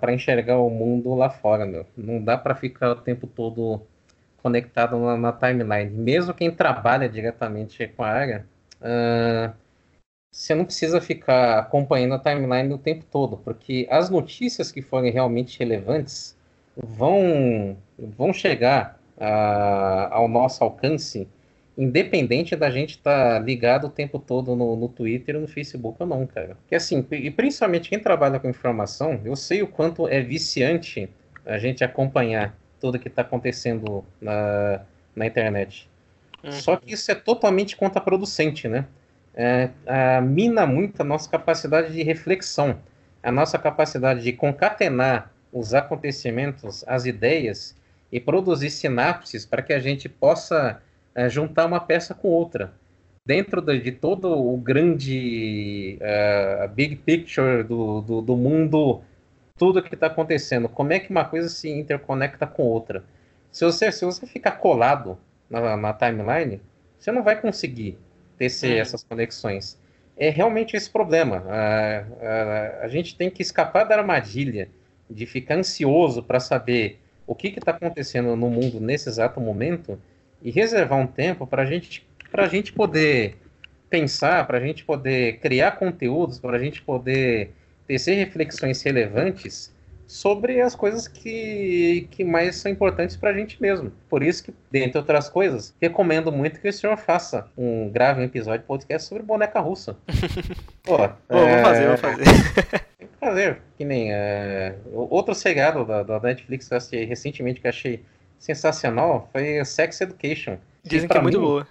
para enxergar o mundo lá fora, meu. Não dá para ficar o tempo todo conectado na, na, timeline. Mesmo quem trabalha diretamente com a área, uh, você não precisa ficar acompanhando a timeline o tempo todo, porque as notícias que forem realmente relevantes vão, vão chegar uh, ao nosso alcance, independente da gente estar tá ligado o tempo todo no, no Twitter, no Facebook ou não, cara. Que assim, e principalmente quem trabalha com informação, eu sei o quanto é viciante a gente acompanhar tudo que está acontecendo na, na internet. Uhum. Só que isso é totalmente contraproducente, né? É, é, mina muito a nossa capacidade de reflexão, a nossa capacidade de concatenar os acontecimentos, as ideias e produzir sinapses para que a gente possa é, juntar uma peça com outra. Dentro de, de todo o grande uh, big picture do, do, do mundo tudo que está acontecendo. Como é que uma coisa se interconecta com outra? Se você, se você ficar colado na, na timeline, você não vai conseguir tecer uhum. essas conexões. É realmente esse problema. A, a, a, gente tem que escapar da armadilha de ficar ansioso para saber o que está acontecendo no mundo nesse exato momento e reservar um tempo para gente, a gente poder pensar, para a gente poder criar conteúdos, para a gente poder tecer reflexões relevantes sobre as coisas que, que mais são importantes para a gente mesmo. Por isso que, dentre outras coisas, recomendo muito que o senhor faça um grave um episódio podcast sobre boneca russa. Pô, é... vou fazer, vou fazer. Tem que fazer. Que nem é... outro segado da, da Netflix que eu assisti recentemente que achei sensacional foi Sex Education. Dizem que, que é muito boa.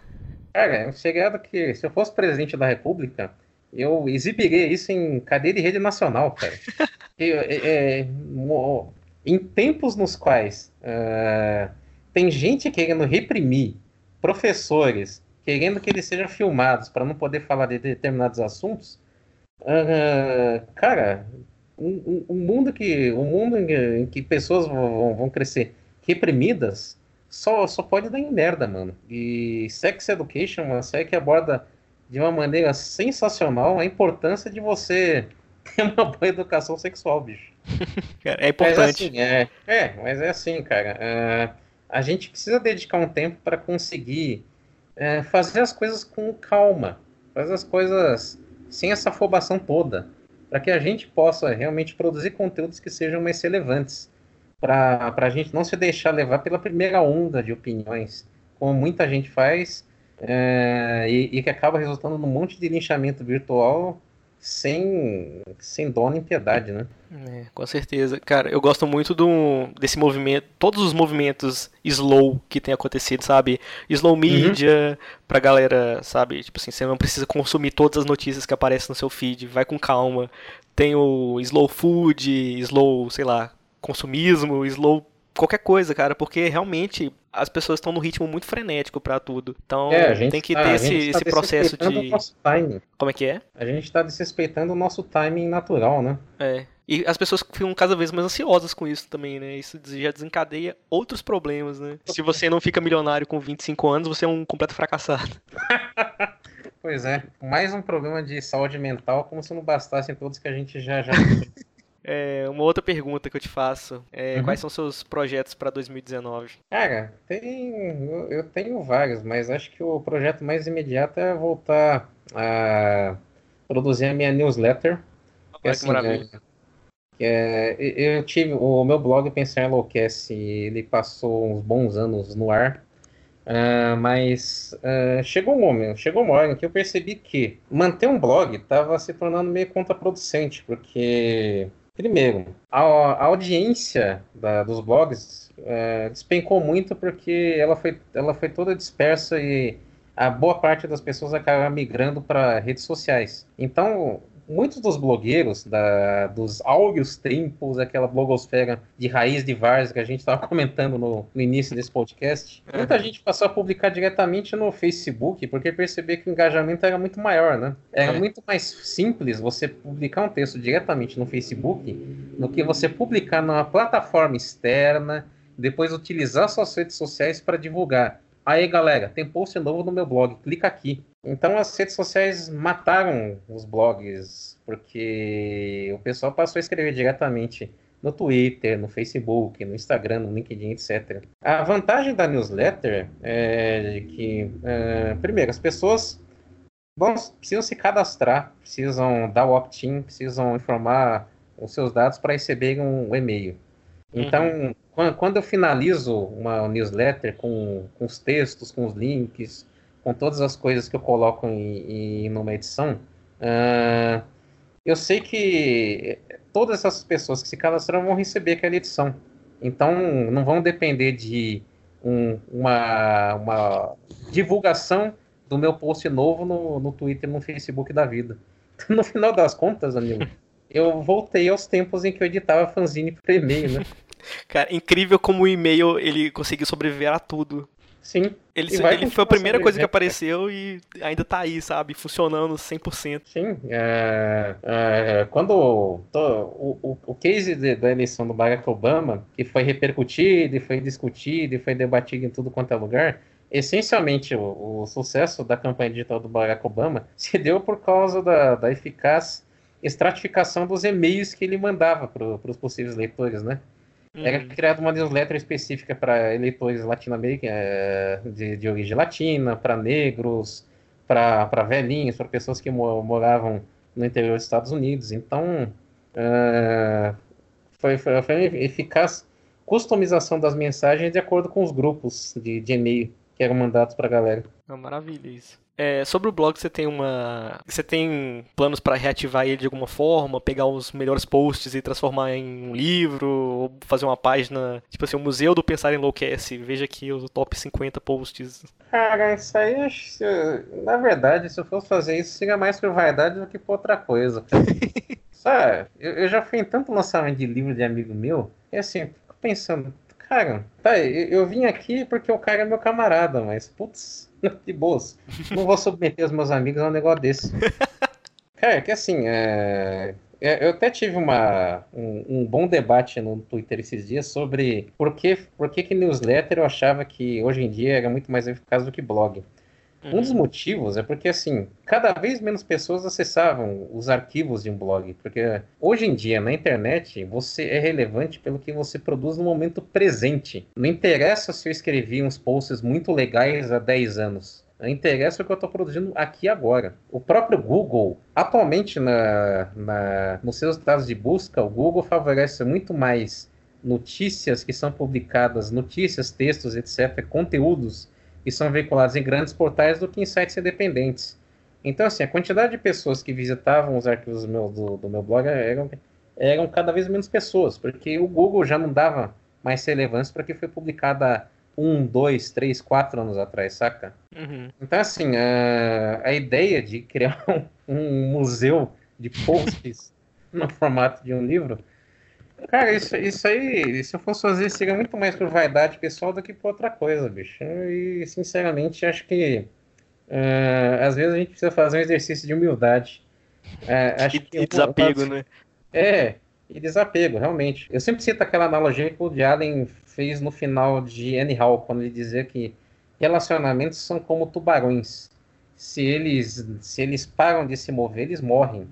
Cara, é um segredo que se eu fosse presidente da República, eu exibiria isso em cadeia de rede nacional, cara. é, é, em tempos nos quais uh, tem gente querendo reprimir professores, querendo que eles sejam filmados para não poder falar de determinados assuntos, uh, cara, um, um, mundo que um mundo em, em que pessoas vão, vão, crescer reprimidas só, só pode dar em merda, mano. E Sex Education, uma série que aborda de uma maneira sensacional a importância de você ter uma boa educação sexual, bicho. é importante. Mas, assim, é, é, mas é assim, cara. É, a gente precisa dedicar um tempo para conseguir é, fazer as coisas com calma, fazer as coisas sem essa afobação toda, para que a gente possa realmente produzir conteúdos que sejam mais relevantes, para a gente não se deixar levar pela primeira onda de opiniões, como muita gente faz é, e, e, que acaba resultando num monte de linchamento virtual sem, sem dó nem piedade, né? É, com certeza. Cara, eu gosto muito do, desse movimento, todos os movimentos slow que tem acontecido, sabe? Slow uhum. media, uhum. pra galera, sabe? Tipo assim, você não precisa consumir todas as notícias que aparecem no seu feed, vai com calma. Tem o slow food, slow, sei lá, consumismo, slow qualquer coisa, cara, porque realmente as pessoas estão no ritmo muito frenético para tudo. Então é, tem que tá, ter esse, tá esse processo de. Como é que é? A gente está desrespeitando o nosso timing natural, né? É. E as pessoas ficam cada vez mais ansiosas com isso também, né? Isso já desencadeia outros problemas, né? Se você não fica milionário com 25 anos, você é um completo fracassado. pois é. Mais um problema de saúde mental, como se não bastassem todos que a gente já já É, uma outra pergunta que eu te faço. É, uhum. Quais são seus projetos para 2019? Cara, tem, eu tenho vários, mas acho que o projeto mais imediato é voltar a produzir a minha newsletter. Que, assim, que maravilha. É, é, eu tive o meu blog Pensar Enlouquece, ele passou uns bons anos no ar. Uh, mas uh, chegou um momento, chegou uma hora que eu percebi que manter um blog estava se tornando meio contraproducente, porque Primeiro, a, a audiência da, dos blogs é, despencou muito porque ela foi, ela foi toda dispersa e a boa parte das pessoas acaba migrando para redes sociais. Então, muitos dos blogueiros, da, dos áureos tempos, aquela blogosfera de raiz de várzea que a gente estava comentando no, no, início desse podcast, muita uhum. gente passou a publicar diretamente no Facebook, porque percebeu que o engajamento era muito maior, né? Era é. muito mais simples você publicar um texto diretamente no Facebook do que você publicar numa plataforma externa, depois utilizar suas redes sociais para divulgar. Aí, galera, tem post novo no meu blog, clica aqui. Então, as redes sociais mataram os blogs, porque o pessoal passou a escrever diretamente no Twitter, no Facebook, no Instagram, no LinkedIn, etc. A vantagem da newsletter é que, é, primeiro, as pessoas bom, precisam se cadastrar, precisam dar o opt-in, precisam informar os seus dados para receberem um e-mail. Então, uhum quando eu finalizo uma newsletter com, com os textos, com os links, com todas as coisas que eu coloco em, em numa edição, uh, eu sei que todas essas pessoas que se cadastraram vão receber aquela edição. Então, não vão depender de um, uma, uma divulgação do meu post novo no, no Twitter, no Facebook da vida. No final das contas, amigo, eu voltei aos tempos em que eu editava fanzine por e-mail, né? Cara, incrível como o e-mail ele conseguiu sobreviver a tudo. Sim. Ele, ele foi a primeira coisa que apareceu e ainda tá aí, sabe? Funcionando 100%. Sim. É, é, quando tô, o, o, o case de, da eleição do Barack Obama, que foi repercutido, e foi discutido, e foi debatido em tudo quanto é lugar, essencialmente o, o sucesso da campanha digital do Barack Obama se deu por causa da, da eficaz estratificação dos e-mails que ele mandava para os possíveis leitores, né? Uhum. Era criada uma newsletter específica para eleitores latino-americanos é, de, de origem latina, para negros, para velhinhos, para pessoas que moravam no interior dos Estados Unidos. Então, uh, foi, foi, foi eficaz customização das mensagens de acordo com os grupos de, de e-mail que eram mandados para a galera. É maravilha isso. É, sobre o blog, você tem uma. Você tem planos para reativar ele de alguma forma, pegar os melhores posts e transformar em um livro, ou fazer uma página, tipo assim, o Museu do Pensar Enlouquece, veja aqui os top 50 posts. Cara, isso aí, na verdade, se eu fosse fazer isso, seria mais por vaidade do que por outra coisa. Sabe, eu, eu já fui em tanto lançamento de livro de amigo meu, e assim, fico pensando, cara, tá, eu, eu vim aqui porque o cara é meu camarada, mas, putz de boas. Não vou submeter os meus amigos a um negócio desse. Cara, que assim, é... é eu até tive uma, um, um, bom debate no Twitter esses dias sobre por que, por que, que newsletter eu achava que hoje em dia era muito mais eficaz do que blog. Uhum. Um dos motivos é porque, assim, cada vez menos pessoas acessavam os arquivos de um blog. Porque hoje em dia, na internet, você é relevante pelo que você produz no momento presente. Não interessa se eu escrevi uns posts muito legais há 10 anos. Não interessa o que eu estou produzindo aqui agora. O próprio Google, atualmente na, na, nos seus dados de busca, o Google favorece muito mais notícias que são publicadas, notícias, textos, etc., conteúdos que são veiculados em grandes portais do que em sites independentes. Então, assim, a quantidade de pessoas que visitavam os arquivos do meu, do, do meu blog eram, eram cada vez menos pessoas, porque o Google já não dava mais relevância para que foi publicada um, dois, três, quatro anos atrás, saca? Uhum. Então, assim, a, a ideia de criar um, um museu de posts no formato de um livro, cara, isso, isso aí, se eu fosse fazer, seria muito mais por vaidade pessoal do que por outra coisa, bicho. E, sinceramente, acho que uh, às vezes a gente precisa fazer um exercício de humildade. Uh, acho e, que e desapego, uma, né? É, e desapego, realmente. Eu sempre cito aquela analogia que o Woody Allen fez no final de Anyhow, quando ele dizia que relacionamentos são como tubarões. Se eles, se eles param de se mover, eles morrem.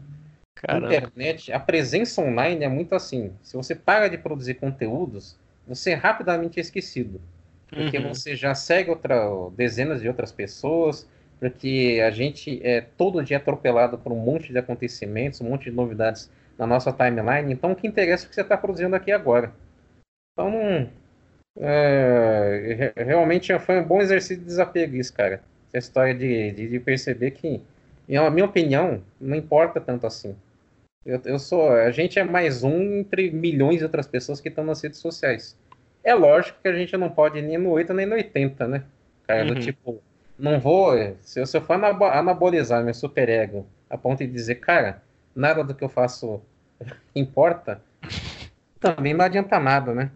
Caramba. Internet, a presença online é muito assim. Se você para de produzir conteúdos, você é rapidamente esquecido. Porque uhum. você já segue outra, dezenas de outras pessoas, porque a gente é todo dia atropelado por um monte de acontecimentos, um monte de novidades na nossa timeline. Então, o que interessa é o que você está produzindo aqui agora. Então, é, realmente foi um bom exercício de desapego isso, cara. Essa história de, de, de, perceber que, na minha opinião, não importa tanto assim. Eu, eu, sou, a gente é mais um entre milhões de outras pessoas que estão nas redes sociais. É lógico que a gente não pode ir nem no 8 nem no 80, né? Cara, uhum. do tipo, não vou. Se eu, se eu for anabolizar meu superego a ponto de dizer, cara, nada do que eu faço importa, também não adianta nada, né?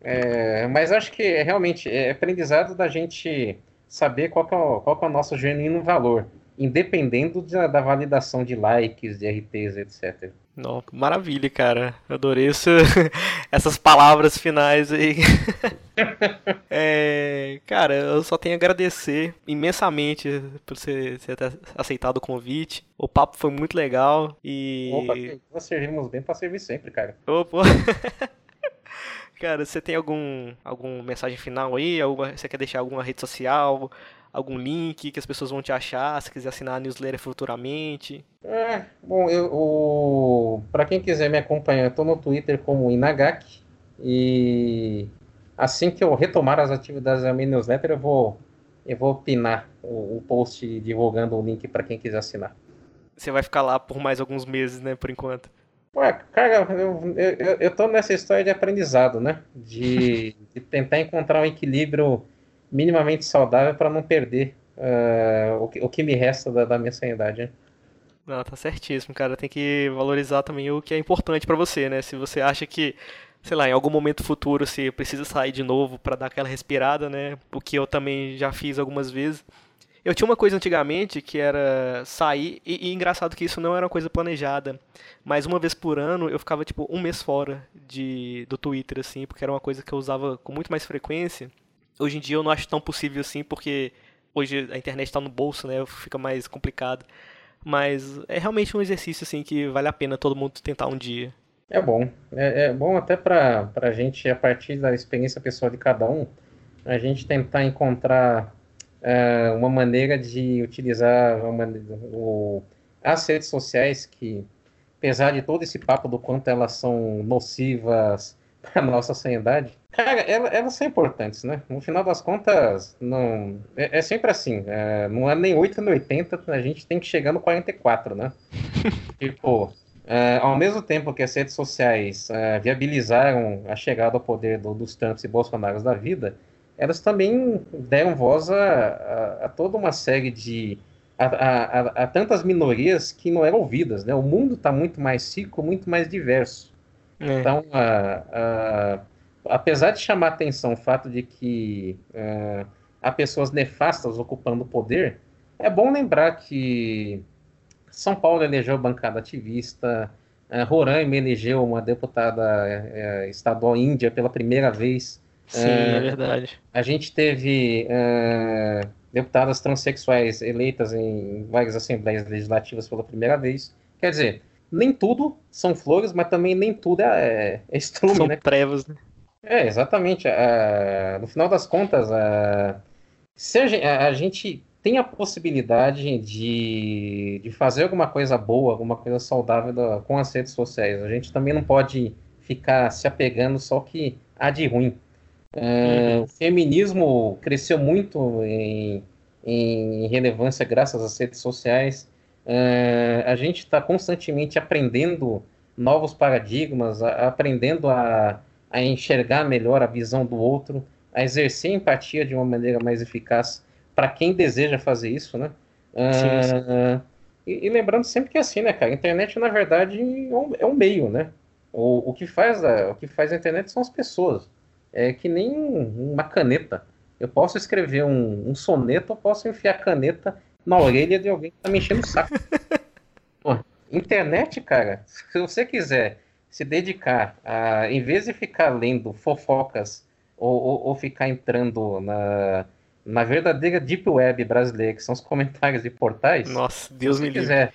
É, mas acho que é, realmente é aprendizado da gente saber qual, é, o, qual é o nosso genuíno valor, independendo da, da validação de likes, de RTs, etc. Não, maravilha, cara. Adorei essa, essas palavras finais aí. é, cara, eu só tenho a agradecer imensamente por você, você ter aceitado o convite. O papo foi muito legal e. Opa, nós servimos bem pra servir sempre, cara. Opa! cara, você tem algum, algum mensagem final aí? Alguma, você quer deixar alguma rede social? Algum link que as pessoas vão te achar, se quiser assinar a newsletter futuramente? É, bom, eu, para quem quiser me acompanhar, eu tô no Twitter como Inagaki e assim que eu retomar as atividades da minha newsletter, eu vou eu vou pinar o, o post divulgando o link para quem quiser assinar. Você vai ficar lá por mais alguns meses, né, por enquanto? Ué, cara, eu, eu, eu tô nessa história de aprendizado, né? De, de tentar encontrar um equilíbrio minimamente saudável para não perder uh, o, que, o que me resta da, da minha sanidade. Né? Não, tá certíssimo, cara. Tem que valorizar também o que é importante para você, né? Se você acha que, sei lá, em algum momento futuro você precisa sair de novo para dar aquela respirada, né? O que eu também já fiz algumas vezes. Eu tinha uma coisa antigamente que era sair, e, e, engraçado que isso não era uma coisa planejada, mas uma vez por ano eu ficava tipo um mês fora de, do Twitter, assim, porque era uma coisa que eu usava com muito mais frequência. Hoje em dia eu não acho tão possível assim, porque hoje a internet está no bolso, né? Fica mais complicado. Mas é realmente um exercício assim que vale a pena todo mundo tentar um dia. É bom. É, é bom até para a gente, a partir da experiência pessoal de cada um, a gente tentar encontrar é, uma maneira de utilizar o, as redes sociais que, apesar de todo esse papo do quanto elas são nocivas para nossa sanidade, Cara, elas, elas são importantes, né? No final das contas, não é, é sempre assim. É, não é nem 8 nem 80, a gente tem que chegar no 44, né? tipo, é, ao mesmo tempo que as redes sociais é, viabilizaram a chegada ao poder do, dos Trumps e Bolsonaros da vida, elas também deram voz a, a, a toda uma série de. A, a, a, tantas minorias que não eram ouvidas, né? O mundo está muito mais rico, muito mais diverso. É. Então, a apesar de chamar atenção o fato de que uh, há pessoas nefastas ocupando o poder, é bom lembrar que São Paulo elegeu bancada ativista, uh, Roraima elegeu uma deputada uh, estadual índia pela primeira vez. Sim, é verdade. A gente teve deputadas transexuais eleitas em várias assembleias legislativas pela primeira vez. Quer dizer, nem tudo são flores, mas também nem tudo é, é estrume, são né? trevas, né? É, exatamente. Uh, no final das contas, uh, se a gente, a gente, tem a possibilidade de, de fazer alguma coisa boa, alguma coisa saudável da, com as redes sociais, a gente também não pode ficar se apegando só que há de ruim. Uh, uhum. O feminismo cresceu muito em, em relevância graças às redes sociais. É, a gente está constantemente aprendendo novos paradigmas, a, aprendendo a, a enxergar melhor a visão do outro, a exercer empatia de uma maneira mais eficaz para quem deseja fazer isso, né? Sim, sim. Uh, e, e, lembrando sempre que é assim, né, cara? A internet, na verdade, é um, é um meio, né? O, o, que faz a, o que faz a internet são as pessoas. É que nem uma caneta. Eu posso escrever um, um soneto, eu posso enfiar a caneta na orelha de alguém que tá me enchendo o saco. Pô, internet, cara, se você quiser se dedicar a, em vez de ficar lendo fofocas ou, ou, ou ficar entrando na, na verdadeira deep web brasileira, que são os comentários de portais. Nossa, Deus me quiser,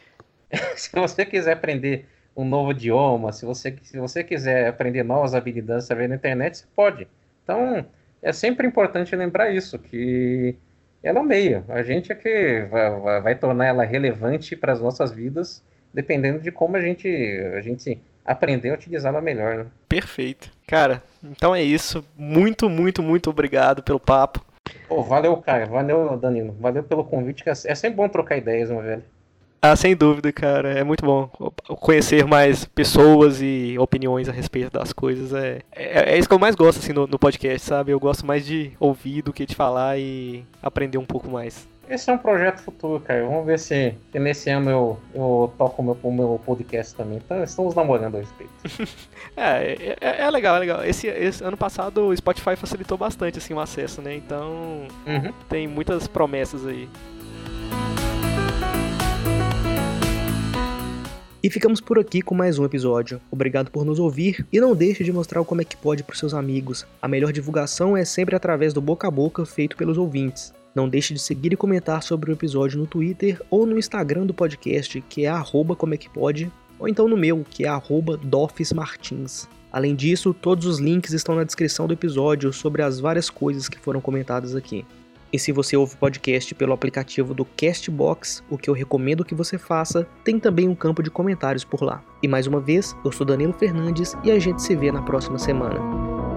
se você quiser aprender um novo idioma, se você, se você quiser aprender novas habilidades através da internet, você pode. Então, é sempre importante lembrar isso, que ela é um meio. A gente é que vai, vai tornar ela relevante para as nossas vidas, dependendo de como a gente, a gente aprender a utilizá-la melhor. Né? Perfeito. Cara, então é isso. Muito, muito, muito obrigado pelo papo. Pô, valeu, cara. Valeu, Danilo. Valeu pelo convite. É sempre bom trocar ideias, meu velho. Ah, sem dúvida, cara. É muito bom conhecer mais pessoas e opiniões a respeito das coisas. É, é, é isso que eu mais gosto assim, no, no, podcast, sabe? Eu gosto mais de ouvir do que de falar e aprender um pouco mais. Esse é um projeto futuro, cara. Vamos ver se, se nesse ano eu, eu toco o meu, o meu podcast também. Então, estamos namorando a respeito. é, é, é, legal, é legal. Esse, esse, ano passado o Spotify facilitou bastante assim, o acesso, né? Então uhum. tem muitas promessas aí. E ficamos por aqui com mais um episódio. Obrigado por nos ouvir e não deixe de mostrar o como é que pode para os seus amigos. A melhor divulgação é sempre através do boca a boca feito pelos ouvintes. Não deixe de seguir e comentar sobre o episódio no Twitter ou no Instagram do podcast, que é arroba como é que pode, ou então no meu, que é arroba dofismartins. Além disso, todos os links estão na descrição do episódio sobre as várias coisas que foram comentadas aqui. E se você ouve podcast pelo aplicativo do Castbox, o que eu recomendo que você faça, tem também um campo de comentários por lá. E mais uma vez, eu sou Danilo Fernandes e a gente se vê na próxima semana.